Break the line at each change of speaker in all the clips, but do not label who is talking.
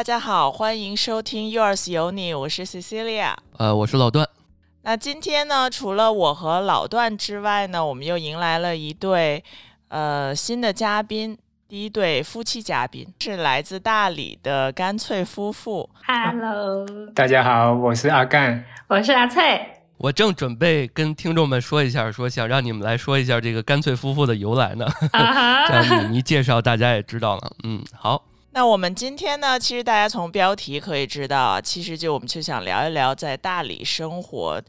大家好，欢迎收听 Yours 有你，我是 Cecilia，
呃，我是老段。
那今天呢，除了我和老段之外呢，我们又迎来了一对呃新的嘉宾，第一对夫妻嘉宾是来自大理的干脆夫妇。
Hello，
大家好，我是阿干。
我是阿翠。
我正准备跟听众们说一下，说想让你们来说一下这个干脆夫妇的由来呢。
啊
这样 你一介绍，大家也知道了。嗯，好，
那我们今天呢，其实大家从标题可以知道啊，其实就我们就想聊一聊在大理生活，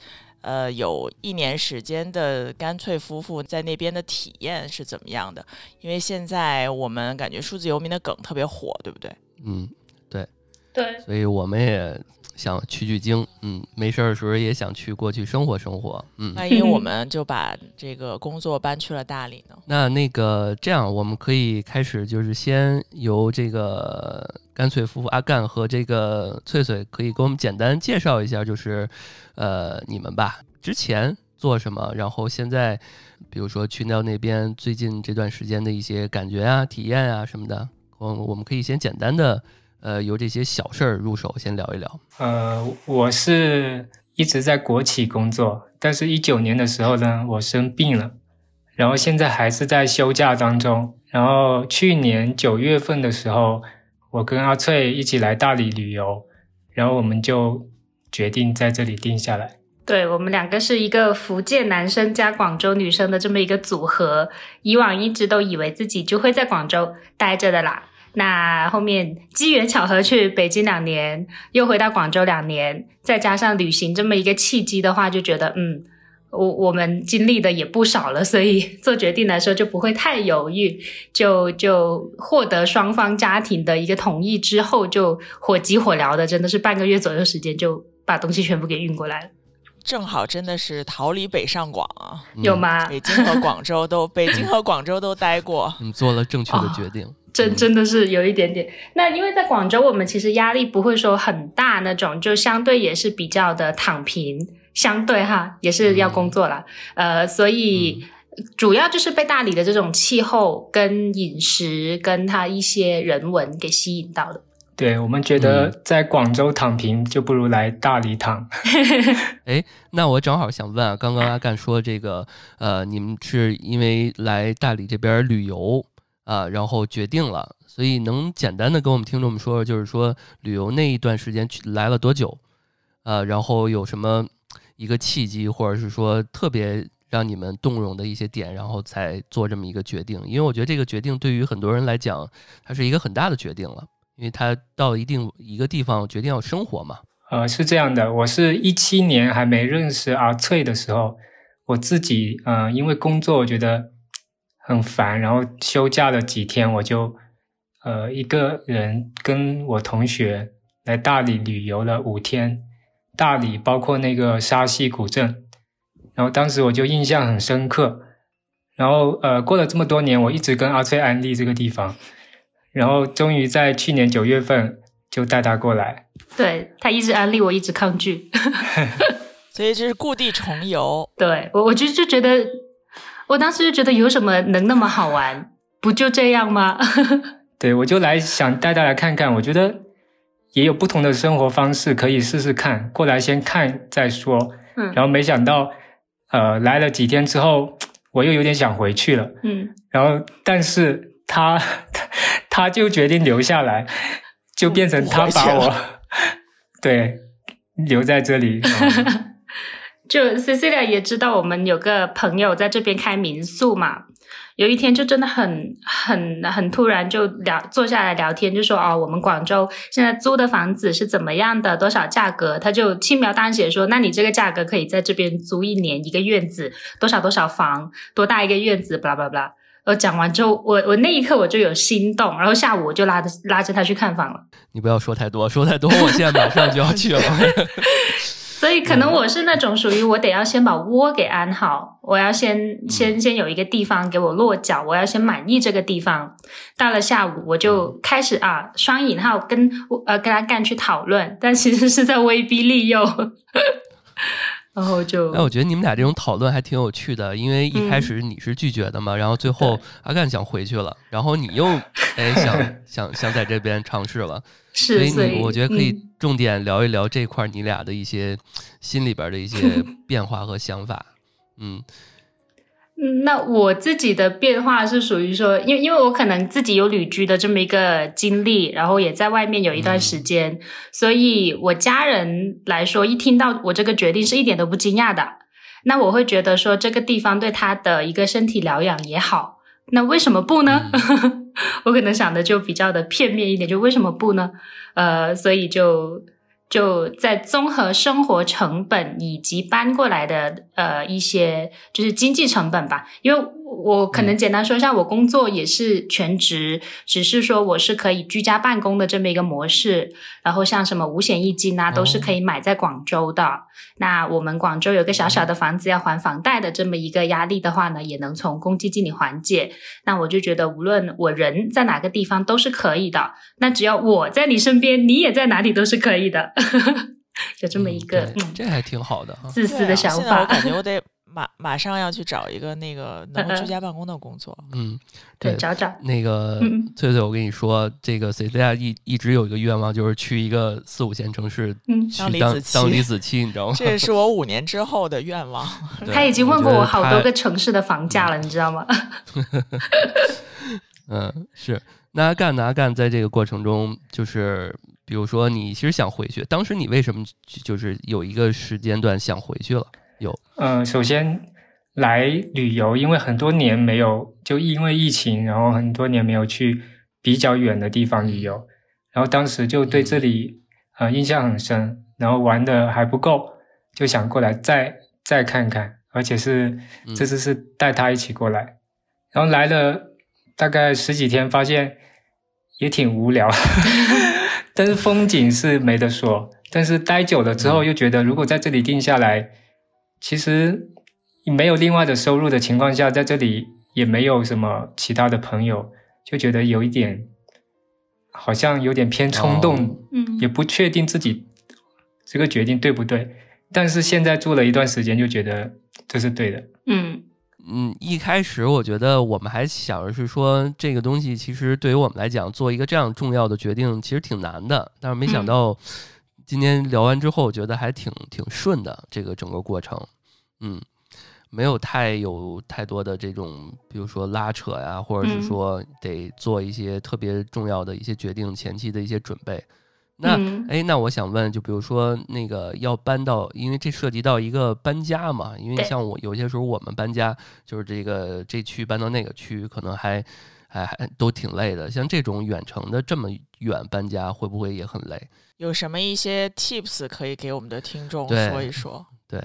呃，有一年时间的干脆夫妇在那边的体验是怎么样的？因为现在我们感觉数字游民的梗特别火，对不对？
嗯，
对对，
所以我们也想取取经。嗯，没事儿的时候也想去过去生活生活。嗯，
万一我 们就把这个工作搬去了大理呢？
那那个这样，我们可以开始，就是先由这个干脆夫妇阿干和这个翠翠，可以给我们简单介绍一下，就是呃你们吧，之前做什么，然后现在比如说去到那边最近这段时间的一些感觉啊、体验啊什么的，我我们可以先简单的呃由这些小事儿入手，先聊一聊。
呃，我是一直在国企工作，但是一九年的时候呢，我生病了，然后现在还是在休假当中。然后去年九月份的时候，我跟阿翠一起来大理旅游，然后我们就决定在这里定下来。
对我们两个是一个福建男生加广州女生的这么一个组合。以往一直都以为自己就会在广州待着的啦。那后面机缘巧合去北京两年，又回到广州两年，再加上旅行这么一个契机的话，就觉得嗯，我我们经历的也不少了，所以做决定的时候就不会太犹豫，就就获得双方家庭的一个同意之后，就火急火燎的，真的是半个月左右时间就把东西全部给运过来了，
正好真的是逃离北上广啊，
嗯
有？吗？
北京和广州都，北京和广州都待过。
你 做了正确的决定。
真真的是有一点点。那因为在广州，我们其实压力不会说很大那种，就相对也是比较的躺平，相对哈也是要工作啦。呃，所以主要就是被大理的这种气候、跟饮食、跟它一些人文给吸引到的。
对我们觉得在广州躺平，就不如来大理躺。
哎那我正好想问啊，刚刚阿干说这个，呃，你们是因为来大理这边旅游啊、然后决定了，所以能简单的跟我们听众们说说，就是说旅游那一段时间去来了多久，啊，然后有什么一个契机，或者是说特别让你们动容的一些点，然后才做这么一个决定。因为我觉得这个决定对于很多人来讲，它是一个很大的决定了，因为他到一定一个地方决定要生活嘛。
呃，是这样的，我是一七年还没认识阿翠的时候，我自己呃，因为工作我觉得很烦，然后休假了几天，我就呃一个人跟我同学来大理旅游了五天，大理包括那个沙溪古镇，然后当时我就印象很深刻，然后呃过了这么多年，我一直跟阿翠安利这个地方，然后终于在去年九月份就带他过来。
对他一直安利我，一直抗拒。
所以这是故地重游。
对我，我就就觉得，我当时就觉得有什么能那么好玩？不就这样吗？
对，我就来想带大家看看，我觉得也有不同的生活方式可以试试看，过来先看再说。
嗯
然后没想到，呃，来了几天之后，我又有点想回去了。
嗯，
然后，但是他他 他就决定留下来，就变成他把我 对留在这里。嗯
就 Cecilia 也知道我们有个朋友在这边开民宿嘛，有一天就真的很很很突然就聊坐下来聊天，就说哦，我们广州现在租的房子是怎么样的，多少价格？他就轻描淡写说，那你这个价格可以在这边租一年一个院子，多少多少房，多大一个院子，巴拉巴拉巴拉。我讲完之后，我我那一刻我就有心动，然后下午我就拉着拉着他去看房了。
你不要说太多，说太多，我现在马上就要去了。
所以可能我是那种属于我得要先把窝给安好，我要先先先有一个地方给我落脚，我要先满意这个地方。到了下午，我就开始啊双引号跟呃跟他干去讨论，但其实是在威逼利诱。然后就
哎，我觉得你们俩这种讨论还挺有趣的，因为一开
嗯。
始你是拒绝的嘛，然后最后阿干想回去了，然后你又哎想 想想在这边尝试了，所
是，所
以你我觉得可以
嗯
重点聊一聊这块儿你俩的一些心里边的一些 变化和想法。嗯
嗯，那我自己的变化是属于说，因为因为我可能自己有旅居的这么一个经历，然后也在外面有一段时间，所以我家人来说，一听到我这个决定是一点都不惊讶的。那我会觉得说，这个地方对他的一个身体疗养也好，那为什么不呢？我可能想的就比较的片面一点，就为什么不呢？呃，所以就就在综合生活成本以及搬过来的呃一些就是经济成本吧，因为我可能简单说一下，我工作也是全职，只是说我是可以居家办公的这么一个模式，然后像什么五险一金啊，都是可以买在广州的。那我们广州有个小小的房子要还房贷的这么一个压力的话呢，也能从公积金里缓解。那我就觉得，无论我人在哪个地方都是可以的。那只要我在你身边，你也在哪里都是可以的。有这么一个
嗯
嗯
这还挺好的哈。
自私的想
法啊、现在我。感觉 我得马马上要去找一个那个能居家办公的工作。
嗯，
对，
对，
找找。
那个
嗯
翠翠，我跟你说，这个 C C 亚一一直有一个愿望，就是去一个四五线城市
嗯，
去当
当李子柒
当李子柒，你知道吗？
这也是我五 年之后的愿望。
他已经问过我好多个城市的房价了，你知道吗？
嗯，是。那阿干呢？阿干在这个过程中，就是比如说你其实想回去，当时你为什么就是有一个时间段想回去了？有，
嗯，首先来旅游，因为很多年没有，就因为疫情，然后很多年没有去比较远的地方旅游，然后当时就对这里呃印象很深，然后玩的还不够，就想过来再再看看，而且是
嗯。
这次是带他一起过来，然后来了大概十几天，发现也挺无聊，但是风景是没得说。但是待久了之后，又觉得如果在这里定下来，其实没有另外的收入的情况下，在这里也没有什么其他的朋友，就觉得有一点好像有点偏冲动，
哦
嗯
也不确定自己这个决定对不对。但是现在做了一段时间，就觉得这是对的。
嗯
嗯，一开始我觉得我们还想着是说，这个东西其实对于我们来讲，做一个这样重要的决定，其实挺难的。但是没想
嗯
到今天聊完之后，我觉得还挺挺顺的，这个整个过程，嗯，没有太有太多的这种，比如说拉扯呀，或者是
嗯
说得做一些特别重要的一些决定前期的一些准备。那
嗯
哎，那我想问，就比如说那个要搬到，因为这涉及到一个搬家嘛，因为
对
像我有些时候我们搬家，就是这个这区搬到那个区，可能还还还都挺累的。像这种远程的这么远搬家，会不会也很累？
有什么一些 tips 可以给我们的听众说一说？
对，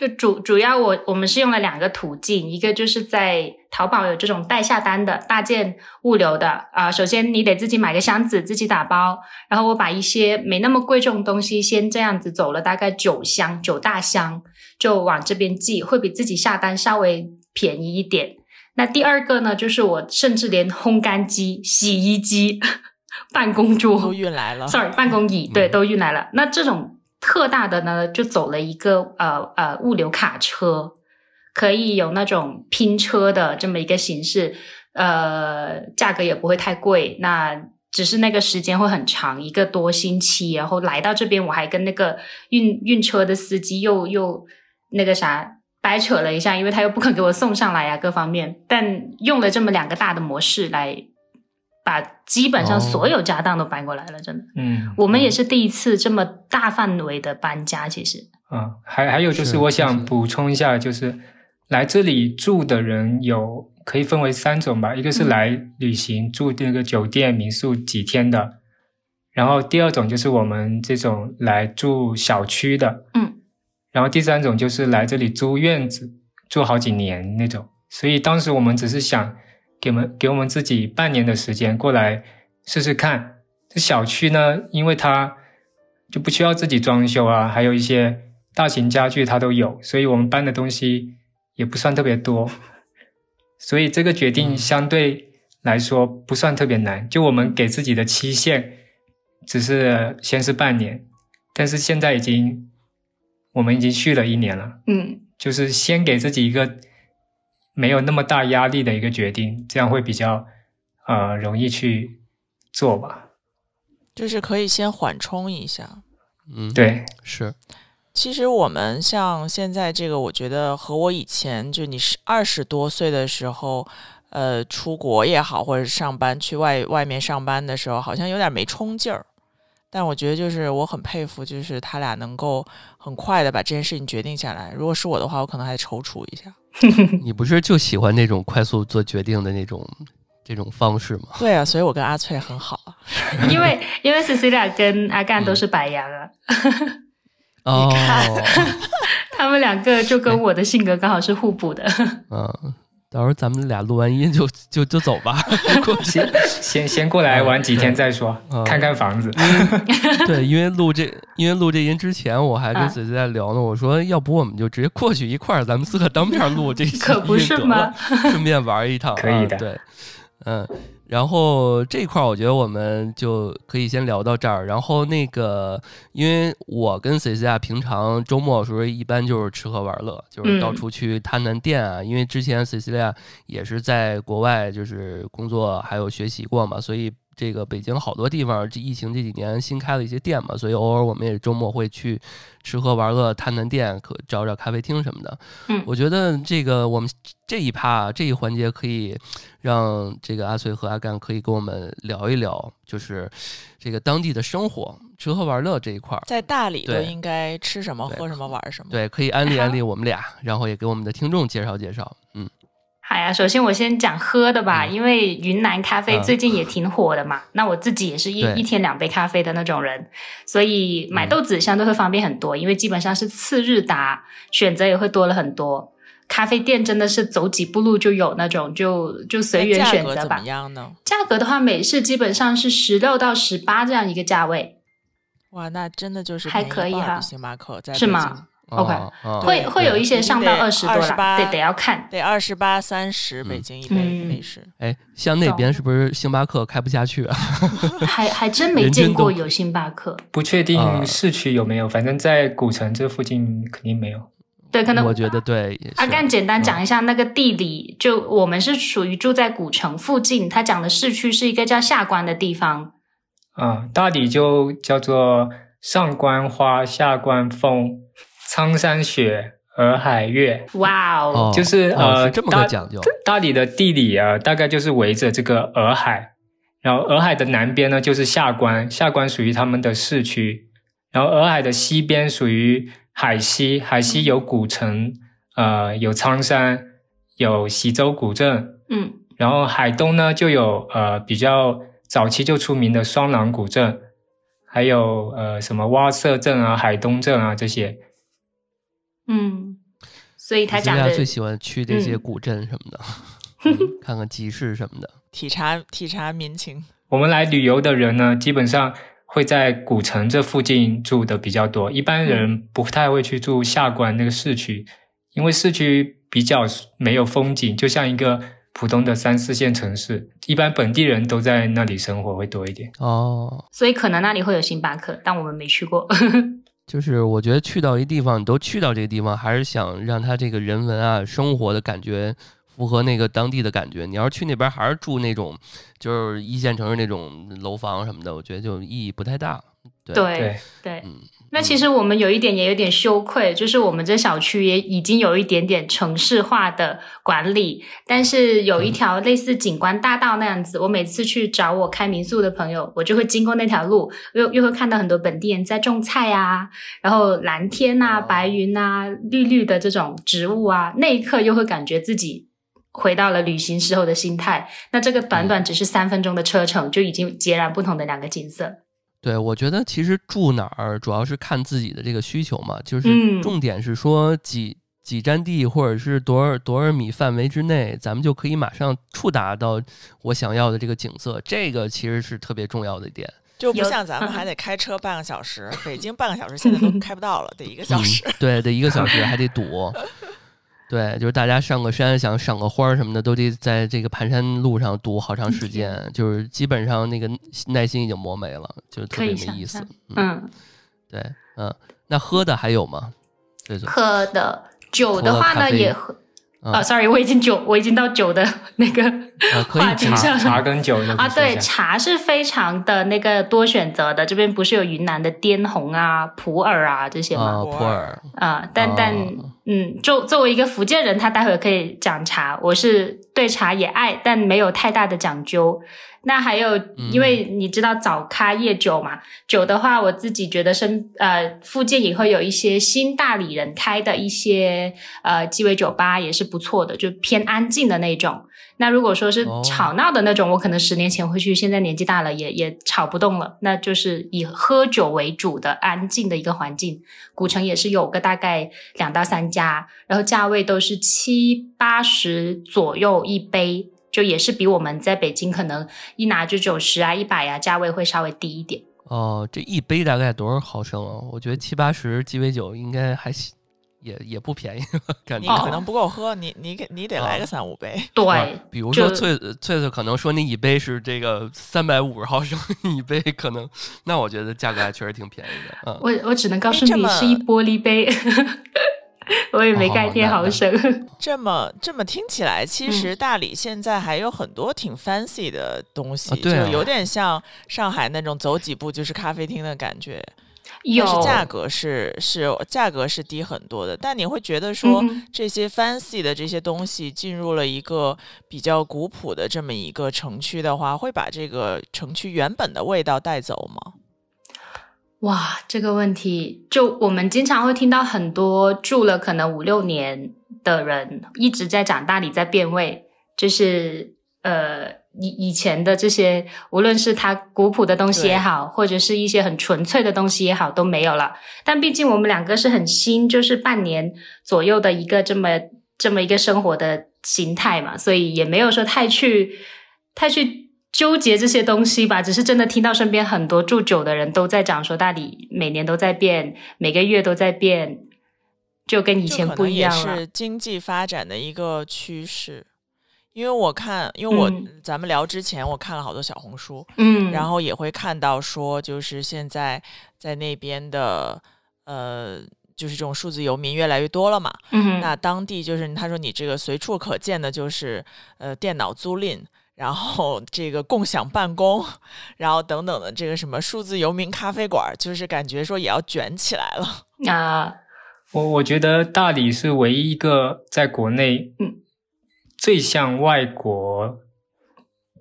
就主主要我我们是用了两个途径，一个就是在淘宝有这种代下单的大件物流的啊、首先你得自己买个箱子，自己打包，然后我把一些没那么贵重的东西先这样子走了大概九箱九大箱，就往这边寄，会比自己下单稍微便宜一点。那第二个呢，就是我甚至连烘干机、洗衣机、办公桌
都运来了。
sorry，办公椅对
嗯
都运来了。那这种特大的呢，就走了一个呃呃物流卡车，可以有那种拼车的这么一个形式，呃，价格也不会太贵。那只是那个时间会很长，一个多星期。然后来到这边，我还跟那个运运车的司机又又那个啥。掰扯了一下，因为他又不肯给我送上来啊，各方面。但用了这么两个大的模式来把基本上
哦。
所有家当都搬过来了，真的。
嗯，
我们也是第一次这么大范围的搬家，其实，
啊，还还有就是是，我想补充一下，就是来这里住的人有可以分为三种吧，一个是
嗯。
来旅行住那个酒店民宿几天的，然后第二种就是我们这种来住小区的，
嗯，
然后第三种就是来这里租院子住好几年那种。所以当时我们只是想给我们给我们自己半年的时间过来试试看。这小区呢，因为它就不需要自己装修啊，还有一些大型家具它都有，所以我们搬的东西也不算特别多，所以这个决定
嗯
相对来说不算特别难。就我们给自己的期限只是先是半年，但是现在已经我们已经续了一年了，
嗯，
就是先给自己一个没有那么大压力的一个决定，这样会比较呃容易去做吧。
就是可以先缓冲一下。
嗯，，
对，
是，
其实我们像现在这个，我觉得和我以前就你是二十多岁的时候，呃，出国也好，或者上班去外外面上班的时候，好像有点没冲劲儿。但我觉得就是我很佩服，就是他俩能够很快的把这件事情决定下来。如果是我的话，我可能还踌躇一下。
你不是就喜欢那种快速做决定的那种这种方式吗？
对啊，所以我跟阿翠很好啊。
因为因为 Cecilia 跟阿干都是白羊啊，
哦，
他们两个就跟我的性格刚好是互补的。
嗯，到时候咱们俩录完音就就就走吧。
先先先过来玩几天再说，
嗯
看看房子。
对，因为录这因为录这音之前，我还跟
啊
子子在聊呢。我说，要不我们就直接过去一块儿，咱们四个当面录这
可不是吗？
顺便玩一趟，
可以的
嗯。然后这一块儿，我觉得我们就可以先聊到这儿。然后那个，因为我跟 C C 亚平常周末的时候一般就是吃喝玩乐，就是到
嗯
处去探探店啊。因为之前 C C 亚也是在国外就是工作还有学习过嘛，所以这个北京好多地方这疫情这几年新开了一些店嘛，所以偶尔我们也周末会去吃喝玩乐、探探店，可找找咖啡厅什么的。
嗯
我觉得这个我们这一趴这一环节可以让这个阿翠和阿干可以跟我们聊一聊，就是这个当地的生活、吃喝玩乐这一块儿。
在大理都应该吃什么、喝什么、玩什么。
对，可以安利安利我们俩，然后也给我们的听众介绍介绍。嗯，
好呀，首先我先讲喝的吧，
嗯
因为云南咖啡
嗯
最近也挺火的嘛。那我自己也是一一天两杯咖啡的那种人，所以买豆子相对会方便很多，因为基本上是次日达，选择也会多了很多。咖啡店真的是走几步路就有那种，就就随缘
那价格怎
选择吧
么。样呢？
价格的话，美式基本上是十六到十八这样一个价位，
哇，那真的就是
还可以哈
比星巴克在
是吗 OK 会会有一些上到
得
二十多啦
，28
对，得要看。
得二十八、三十北
嗯
京一杯
嗯
美式。
哎，像那边是不是星巴克开不下去啊？
还还真没见过有星巴克，
不确
啊
定市区有没有，反正在古城这附近肯定没有。
对，可能
我觉得对，
阿干简单讲一下那个地理，就我们是属于住在古城附近，他讲的市区是一个叫下关的地方。
啊、大理就叫做上关花、下关凤、苍山雪、洱海月，
哇哦，
哦，
就是
哦
呃
是这么
大
个讲究。
大理的地理啊，大概就是围着这个洱海，然后洱海的南边呢就是下关，下关属于他们的市区，然后洱海的西边属于海西，海西有古城，呃，有苍山，有喜洲古镇，
嗯
然后海东呢就有呃比较早期就出名的双廊古镇，还有呃什么蛙色镇啊、海东镇啊这些。
嗯，所以他讲的
最喜欢去这些
嗯
古镇什么的，嗯 看看集市什么的。
体察体察民情，
我们来旅游的人呢，基本上会在古城这附近住的比较多，一般人不太会去住下关那个市区，因为市区比较没有风景，就像一个普通的三四线城市，一般本地人都在那里生活会多一点。
哦，
所以可能那里会有星巴克，但我们没去过。
就是我觉得去到一地方，你都去到这个地方，还是想让他这个人文啊、生活的感觉符合那个当地的感觉。你要是去那边还是住那种就是一线城市那种楼房什么的，我觉得就意义不太大。对
对
对，
对
嗯，
那其实我们有一点也有点羞愧，就是我们这小区也已经有一点点城市化的管理，但是有一条类似景观大道那样子，我每次去找我开民宿的朋友，我就会经过那条路，又又会看到很多本地人在种菜啊，然后蓝天啊、
哦
白云啊、绿绿的这种植物啊，那一刻又会感觉自己。回到了旅行时候的心态，那这个短短只是三分钟的车程，就已经截然不同的两个景色。
对，我觉得其实住哪儿主要是看自己的这个需求嘛，就是
嗯
重点是说几几站地或者是多少多少米范围之内，咱们就可以马上触达到我想要的这个景色，这个其实是特别重要的一点。
就不像咱们还得开车半个小时，北京半个小时现在都开不到了，得一个小时。
嗯、对，得一个小时还得堵。对，就是大家上个山想赏个花什么的，都得在这个盘山路上堵好长时间，就是基本上那个耐心已经磨没了，就特别没意思。
嗯，
对，嗯，那喝的还有吗？对对，
喝的酒的话呢，也喝。
啊
啊，sorry，我已经酒，我已经到酒的 那个
啊可以
茶
话题上了。
茶跟酒的
啊，对，茶是非常的那个多选择的。这边不是有云南的滇红啊、普洱啊这些吗？
啊，
普
普洱
啊，但但
哦
嗯，作作为一个福建人，他待会儿可以讲茶。我是对茶也爱，但没有太大的讲究。那还有，因为你知道早咖夜酒嘛，酒的话，我自己觉得身呃附近也会有一些新大理人开的一些呃鸡尾酒吧，也是不错的，就偏安静的那种。那如果说是
哦
吵闹的那种，我可能十年前会去，现在年纪大了也也吵不动了。那就是以喝酒为主的安静的一个环境。古城也是有个大概两到三家，然后价位都是七八十左右一杯，就也是比我们在北京可能一拿就九十啊、一百啊，价位会稍微低一点。
哦，这一杯大概多少毫升啊？我觉得七八十鸡尾酒应该还行，也也不便宜，感觉。
你可能不够喝，你你给你得来个三五杯。
对，
啊比如说翠翠翠可能说你一杯是这个三百五十毫升 一杯，可能那我觉得价格还确实挺便宜的。嗯，
我我只能告诉你
哎这么
是一玻璃杯，我也没
哦
概念
那
毫升。
这么这么听起来，其实大理现在还有很多挺 fancy 的东西，
啊对啊
就有点像上海那种走几步就是咖啡厅的感觉。
有
价格是是价格是低很多的，但你会觉得说
嗯
这些 fancy 的这些东西进入了一个比较古朴的这么一个城区的话，会把这个城区原本的味道带走吗？
哇，这个问题，就我们经常会听到很多住了可能五六年的人一直在讲大理在变味，就是呃以以前的这些，无论是它古朴的东西也好，或者是一些很纯粹的东西也好，都没有了。但毕竟我们两个是很新，就是半年左右的一个这么这么一个生活的形态嘛，所以也没有说太去太去纠结这些东西吧。只是真的听到身边很多住久的人都在讲说，大理每年都在变，每个月都在变，就跟以前不一样了。
是经济发展的一个趋势。因为我看，因为我、
嗯
咱们聊之前，我看了好多小红书，
嗯，
然后也会看到说，就是现在在那边的呃，就是这种数字游民越来越多了嘛。
嗯
那当地就是他说你这个随处可见的就是呃电脑租赁，然后这个共享办公，然后等等的这个什么数字游民咖啡馆，就是感觉说也要卷起来了。
啊，
我我觉得大理是唯一一个在国内，
嗯，
最像外国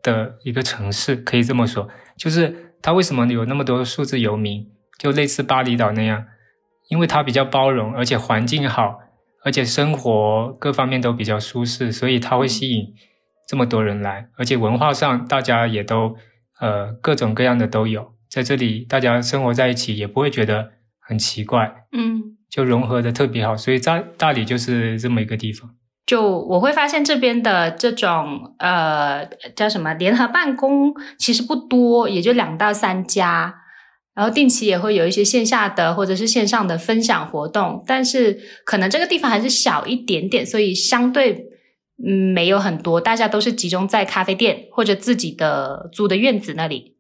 的一个城市，可以这么说。就是它为什么有那么多数字游民，就类似巴厘岛那样，因为它比较包容，而且环境好，而且生活各方面都比较舒适，所以它会吸引这么多人来。而且文化上，大家也都呃各种各样的都有，在这里大家生活在一起，也不会觉得很奇怪。
嗯。
就融合的特别好，所以大大理就是这么一个地方。
就我会发现这边的这种呃叫什么联合办公其实不多，也就两到三家，然后定期也会有一些线下的或者是线上的分享活动，但是可能这个地方还是小一点点，所以相对嗯没有很多，大家都是集中在咖啡店或者自己的租的院子那里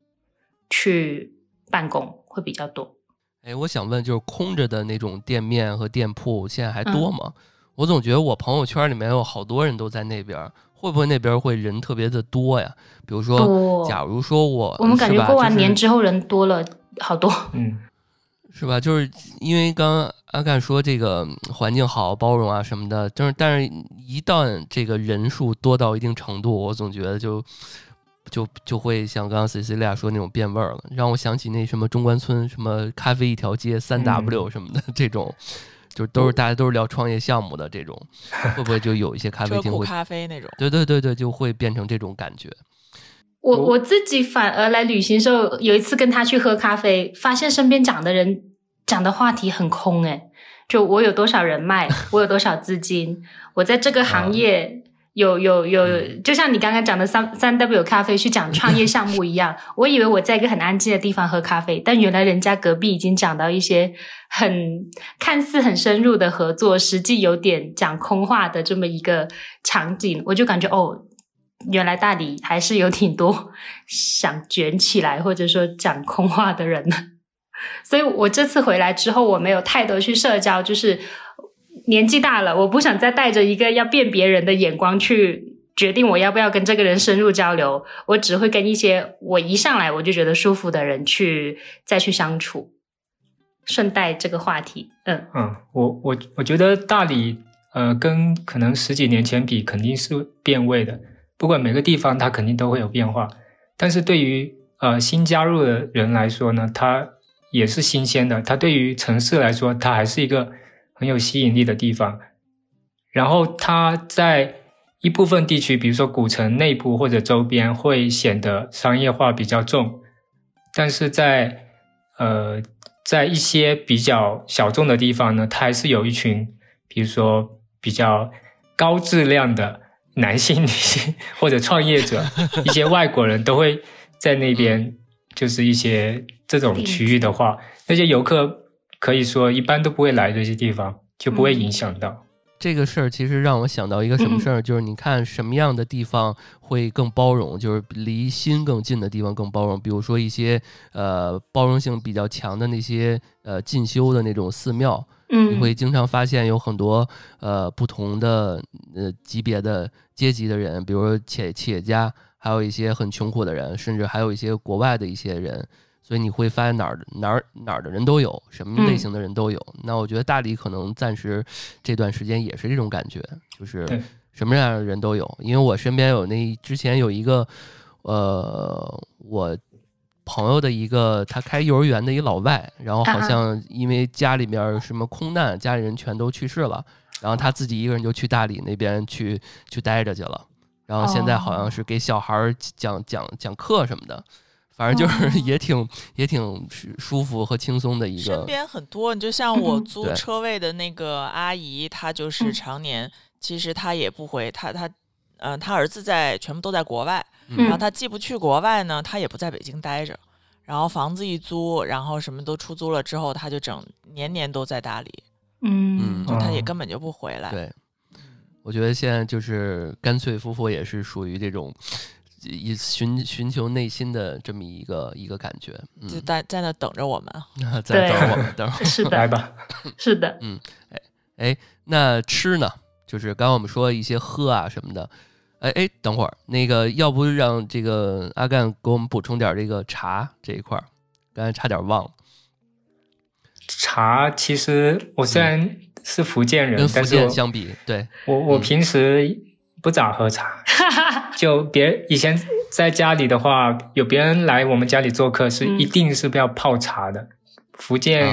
去办公会比较多。
哎，我想问，就是空着的那种店面和店铺，现在还
嗯
多吗？我总觉得我朋友圈里面有好多人都在那边儿，会不会那边会人特别的多呀？比如说，假如说我
我们感觉过完年之后人多了好多。
嗯，
是吧？就是因为刚刚阿干说这个嗯环境好、包容啊什么的，就是但是一旦这个人数多到一定程度，我总觉得就就就会像刚刚 Cecilia 说那种变味儿了，让我想起那什么中关村什么咖啡一条街三 W 什么的、这种，就都是大家都是聊创业项目的这种，会不会就有一些咖啡厅会？
咖啡那种，
对对对对，就会变成这种感觉。
我
我我自己反而来旅行的时候，有一次跟他去喝咖啡，发现身边讲的人讲的话题很空诶，就我有多少人脉，我有多少资金，我在这个行业有有有，就像你刚刚讲的三三 W 咖啡去讲创业项目一样，我以为我在一个很安静的地方喝咖啡，但原来人家隔壁已经讲到一些很看似很深入的合作，实际有点讲空话的这么一个场景，我就感觉哦。原来大理还是有挺多 想卷起来或者说讲空话的人呢，所以我这次回来之后，我没有太多去社交，就是年纪大了，我不想再带着一个要辨别人的眼光去决定我要不要跟这个人深入交流。我只会跟一些我一上来我就觉得舒服的人去再去相处。顺带这个话题，嗯
嗯，我我我觉得大理呃跟可能十几年前比肯定是变味的，不管每个地方它肯定都会有变化，但是对于呃新加入的人来说呢，它也是新鲜的。它对于城市来说，它还是一个很有吸引力的地方。然后它在一部分地区，比如说古城内部或者周边，会显得商业化比较重。但是在呃在一些比较小众的地方呢，它还是有一群，比如说比较高质量的男性、女性 或者创业者，一些外国人都会在那边。就是一些这种区域的话，那些游客可以说一般都不会来这些地方，就不会影响到
这个事儿。其实让我想到一个什么事儿，就是你看什么样的地方会更包容，就是离心更近的地方更包容。比如说一些呃包容性比较强的那些呃进修的那种寺庙，
嗯，
你会经常发现有很多呃不同的呃级别的阶级的人，比如说企企业家。还有一些很穷苦的人，甚至还有一些国外的一些人，所以你会发现哪儿哪儿哪儿的人都有，什么类型的人都有。那我觉得大理可能暂时这段时间也是这种感觉，就是什么样的人都有。因为我身边有那之前有一个，呃，我朋友的一个他开幼儿园的一老外，然后好像因为家里面什么空难，家里人全都去世了，然后他自己一个人就去大理那边去去待着去了。然后现在好像是给小孩讲讲讲课什么的，反正就是也挺也挺舒服和轻松的一个。
身边很多，你就像我租车位的那个阿姨，她就是常年，其实她也不回，她她嗯，她儿子在全部都在国外，然后她既不去国外呢，她也不在北京待着，然后房子一租，然后什么都出租了之后，她就整年年都在大理，
嗯，
就她也根本就不回来。
对。我觉得现在就是干脆夫妇也是属于这种以寻寻求内心的这么一个一个感觉，
就在在那等着我们，
在等我们，等
是的，
来吧，
是的，
嗯，哎哎，那吃呢？就是刚刚我们说一些喝啊什么的，哎哎，等会儿那个要不让这个阿干给我们补充点这个茶这一块儿，刚才差点忘了。
茶其实我虽然。是福建人，跟福
建相比，对。
我我平时不咋喝茶，就别以前在家里的话，有别人来我们家里做客，是一定是不要泡茶的。福建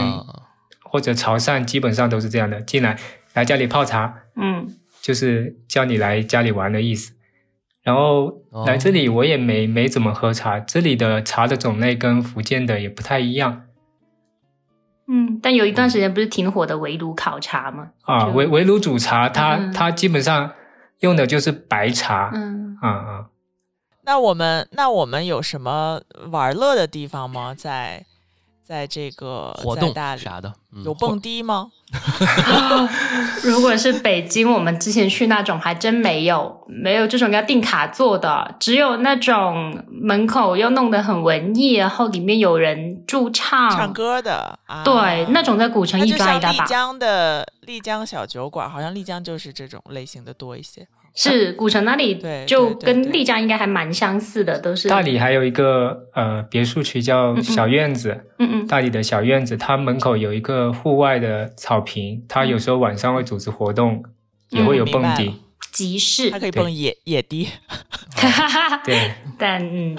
或者潮汕基本上都是这样的，进来来家里泡茶，
嗯，
就是叫你来家里玩的意思。然后来这里我也没没怎么喝茶，这里的茶的种类跟福建的也不太一样。
嗯，但有一段时间不是挺火的围炉烤茶吗？
啊，围围炉煮茶，它它基本上用的就是白茶。
嗯
嗯嗯。
那我们那我们有什么玩乐的地方吗？在在这个
活动
啥
的？
有蹦迪吗？
如果是北京，我们之前去那种还真没有，没有这种要订卡座的，只有那种门口又弄得很文艺，然后里面有人驻唱、
唱歌的。
对，那种在古城一抓一大
把。丽江的丽江小酒馆，好像丽江就是这种类型的多一些。
是古城那里，
对，
就跟丽江应该还蛮相似的，都是。
大理还有一个呃别墅区叫小院子，
嗯嗯，
大理的小院子，它门口有一个户外的草坪，它有时候晚上会组织活动，也会有蹦迪，
集市，
它可以蹦野野迪，
哈哈哈。
对，
但嗯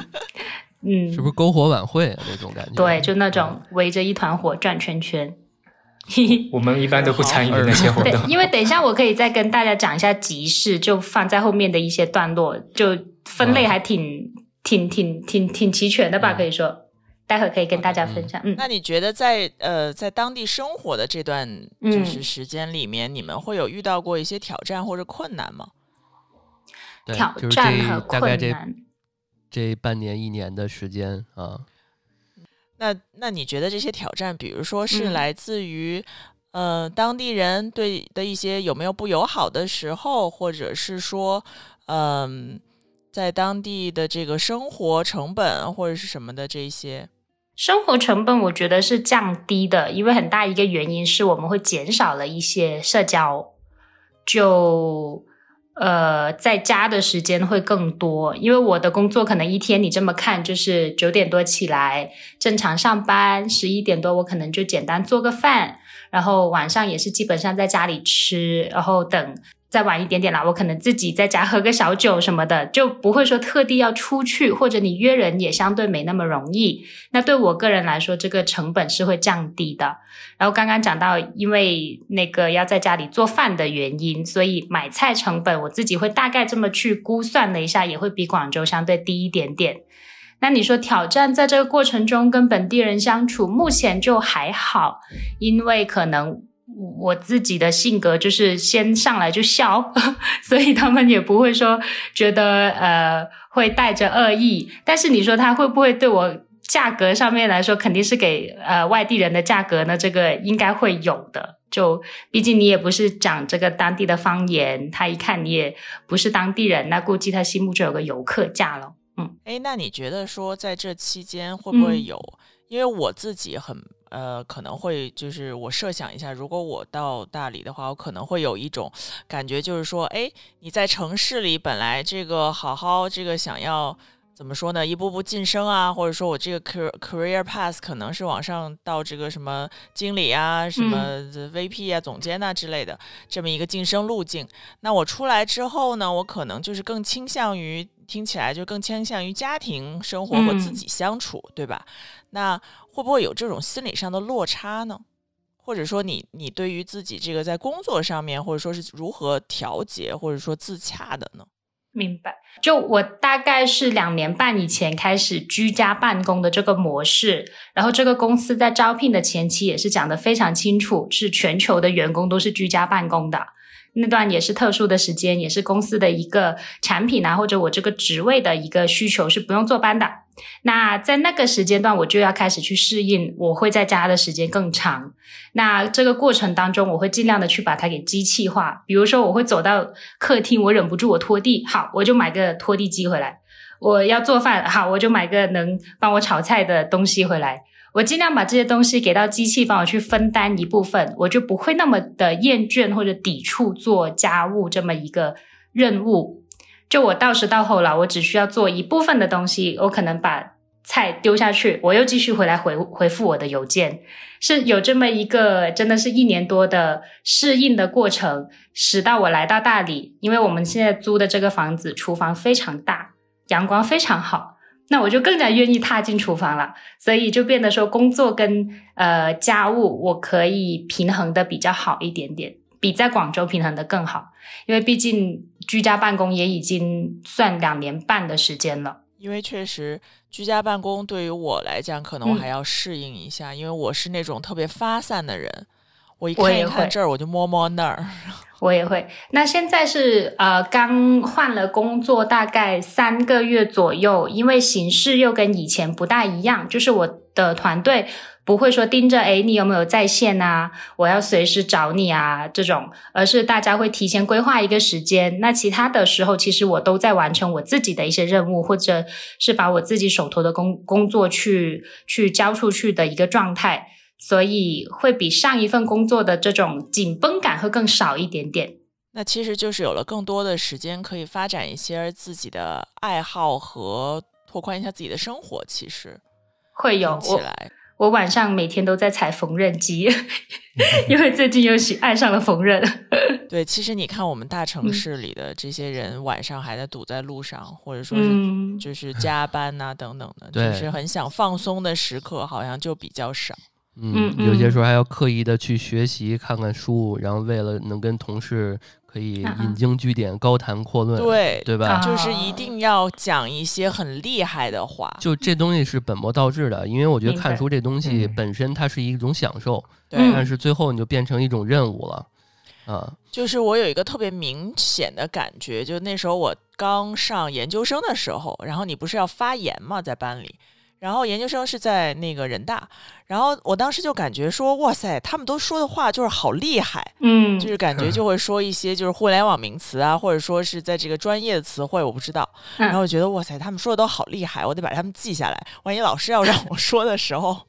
嗯，
是不是篝火晚会那种感觉？
对，就那种围着一团火转圈圈。
我们一般都不参与那些活动，
对，因为等一下我可以再跟大家讲一下集市，就放在后面的一些段落，就分类还挺挺挺挺挺齐全的吧，可以说，待会可以跟大家分享。嗯，
那你觉得在呃在当地生活的这段就是时间里面，你们会有遇到过一些挑战或者困难吗？
挑战和
困难，这半年一年的时间啊。
那那你觉得这些挑战，比如说是来自于，呃，当地人对的一些有没有不友好的时候，或者是说，嗯，在当地的这个生活成本或者是什么的这些，
生活成本我觉得是降低的，因为很大一个原因是我们会减少了一些社交，就呃在家的时间会更多。因为我的工作可能一天你这么看就是九点多起来正常上班，十一点多我可能就简单做个饭，然后晚上也是基本上在家里吃，然后等。再晚一点点啦，我可能自己在家喝个小酒什么的，就不会说特地要出去，或者你约人也相对没那么容易。那对我个人来说，这个成本是会降低的。然后刚刚讲到，因为那个要在家里做饭的原因，所以买菜成本我自己会大概这么去估算了一下，也会比广州相对低一点点。那你说挑战在这个过程中跟本地人相处，目前就还好，因为可能。我自己的性格就是先上来就笑，所以他们也不会说觉得呃会带着恶意。但是你说他会不会对我价格上面来说，肯定是给呃外地人的价格呢？这个应该会有的。就毕竟你也不是讲这个当地的方言，他一看你也不是当地人，那估计他心目中有个游客价了。嗯，
哎，那你觉得说在这期间会不会有？因为我自己很。呃，可能会就是我设想一下，如果我到大理的话，我可能会有一种感觉，就是说，哎，你在城市里本来这个好好这个想要怎么说呢，一步步晋升啊，或者说我这个 career career path 可能是往上到这个什么经理啊、什么 VP 啊、总监啊之类的这么一个晋升路径。那我出来之后呢，我可能就是更倾向于听起来就更倾向于家庭生活和自己相处，对吧？那会不会有这种心理上的落差呢？或者说，你你对于自己这个在工作上面，或者说是如何调节，或者说自洽的呢？
明白。就我大概是两年半以前开始居家办公的这个模式，然后这个公司在招聘的前期也是讲的非常清楚，是全球的员工都是居家办公的。那段也是特殊的时间，也是公司的一个产品啊，或者我这个职位的一个需求是不用坐班的。那在那个时间段，我就要开始去适应，我会在家的时间更长。那这个过程当中，我会尽量的去把它给机器化。比如说，我会走到客厅，我忍不住我拖地，好，我就买个拖地机回来。我要做饭，好，我就买个能帮我炒菜的东西回来。我尽量把这些东西给到机器，帮我去分担一部分，我就不会那么的厌倦或者抵触做家务这么一个任务。就我到时到后了，我只需要做一部分的东西，我可能把菜丢下去，我又继续回来回回复我的邮件，是有这么一个真的是一年多的适应的过程，使到我来到大理，因为我们现在租的这个房子厨房非常大，阳光非常好。那我就更加愿意踏进厨房了，所以就变得说工作跟呃家务我可以平衡的比较好一点点，比在广州平衡的更好，因为毕竟居家办公也已经算两年半的时间了。
因为确实居家办公对于我来讲，可能我还要适应一下，因为我是那种特别发散的人，我一看一看这儿，我就摸摸那儿。
我也会。那现在是呃，刚换了工作，大概三个月左右。因为形式又跟以前不大一样，就是我的团队不会说盯着，哎，你有没有在线啊？我要随时找你啊，这种，而是大家会提前规划一个时间。那其他的时候，其实我都在完成我自己的一些任务，或者是把我自己手头的工工作去去交出去的一个状态。所以会比上一份工作的这种紧绷感会更少一点点。
那其实就是有了更多的时间，可以发展一些自己的爱好和拓宽一下自己的生活。其实
会有
起来。
我晚上每天都在踩缝纫机，因为最近又喜爱上了缝纫。
对，其实你看我们大城市里的这些人，晚上还在堵在路上，或者说是就是加班呐等等的，就是很想放松的时刻，好像就比较少。
嗯，有些时候还要刻意的去学习，看看书，然后为了能跟同事可以引经据典、高谈阔论，
对
对吧？
就是一定要讲一些很厉害的话。
就这东西是本末倒置的，因为我觉得看书这东西本身它是一种享受，
对，
但是最后你就变成一种任务了，啊。
就是我有一个特别明显的感觉，就那时候我刚上研究生的时候，然后你不是要发言嘛，在班里。然后研究生是在那个人大，然后我当时就感觉说，哇塞，他们都说的话就是好厉害，
嗯，
就是感觉就会说一些就是互联网名词啊，或者说是在这个专业的词汇，我不知道。然后我觉得哇塞，他们说的都好厉害，我得把他们记下来，万一老师要让我说的时候，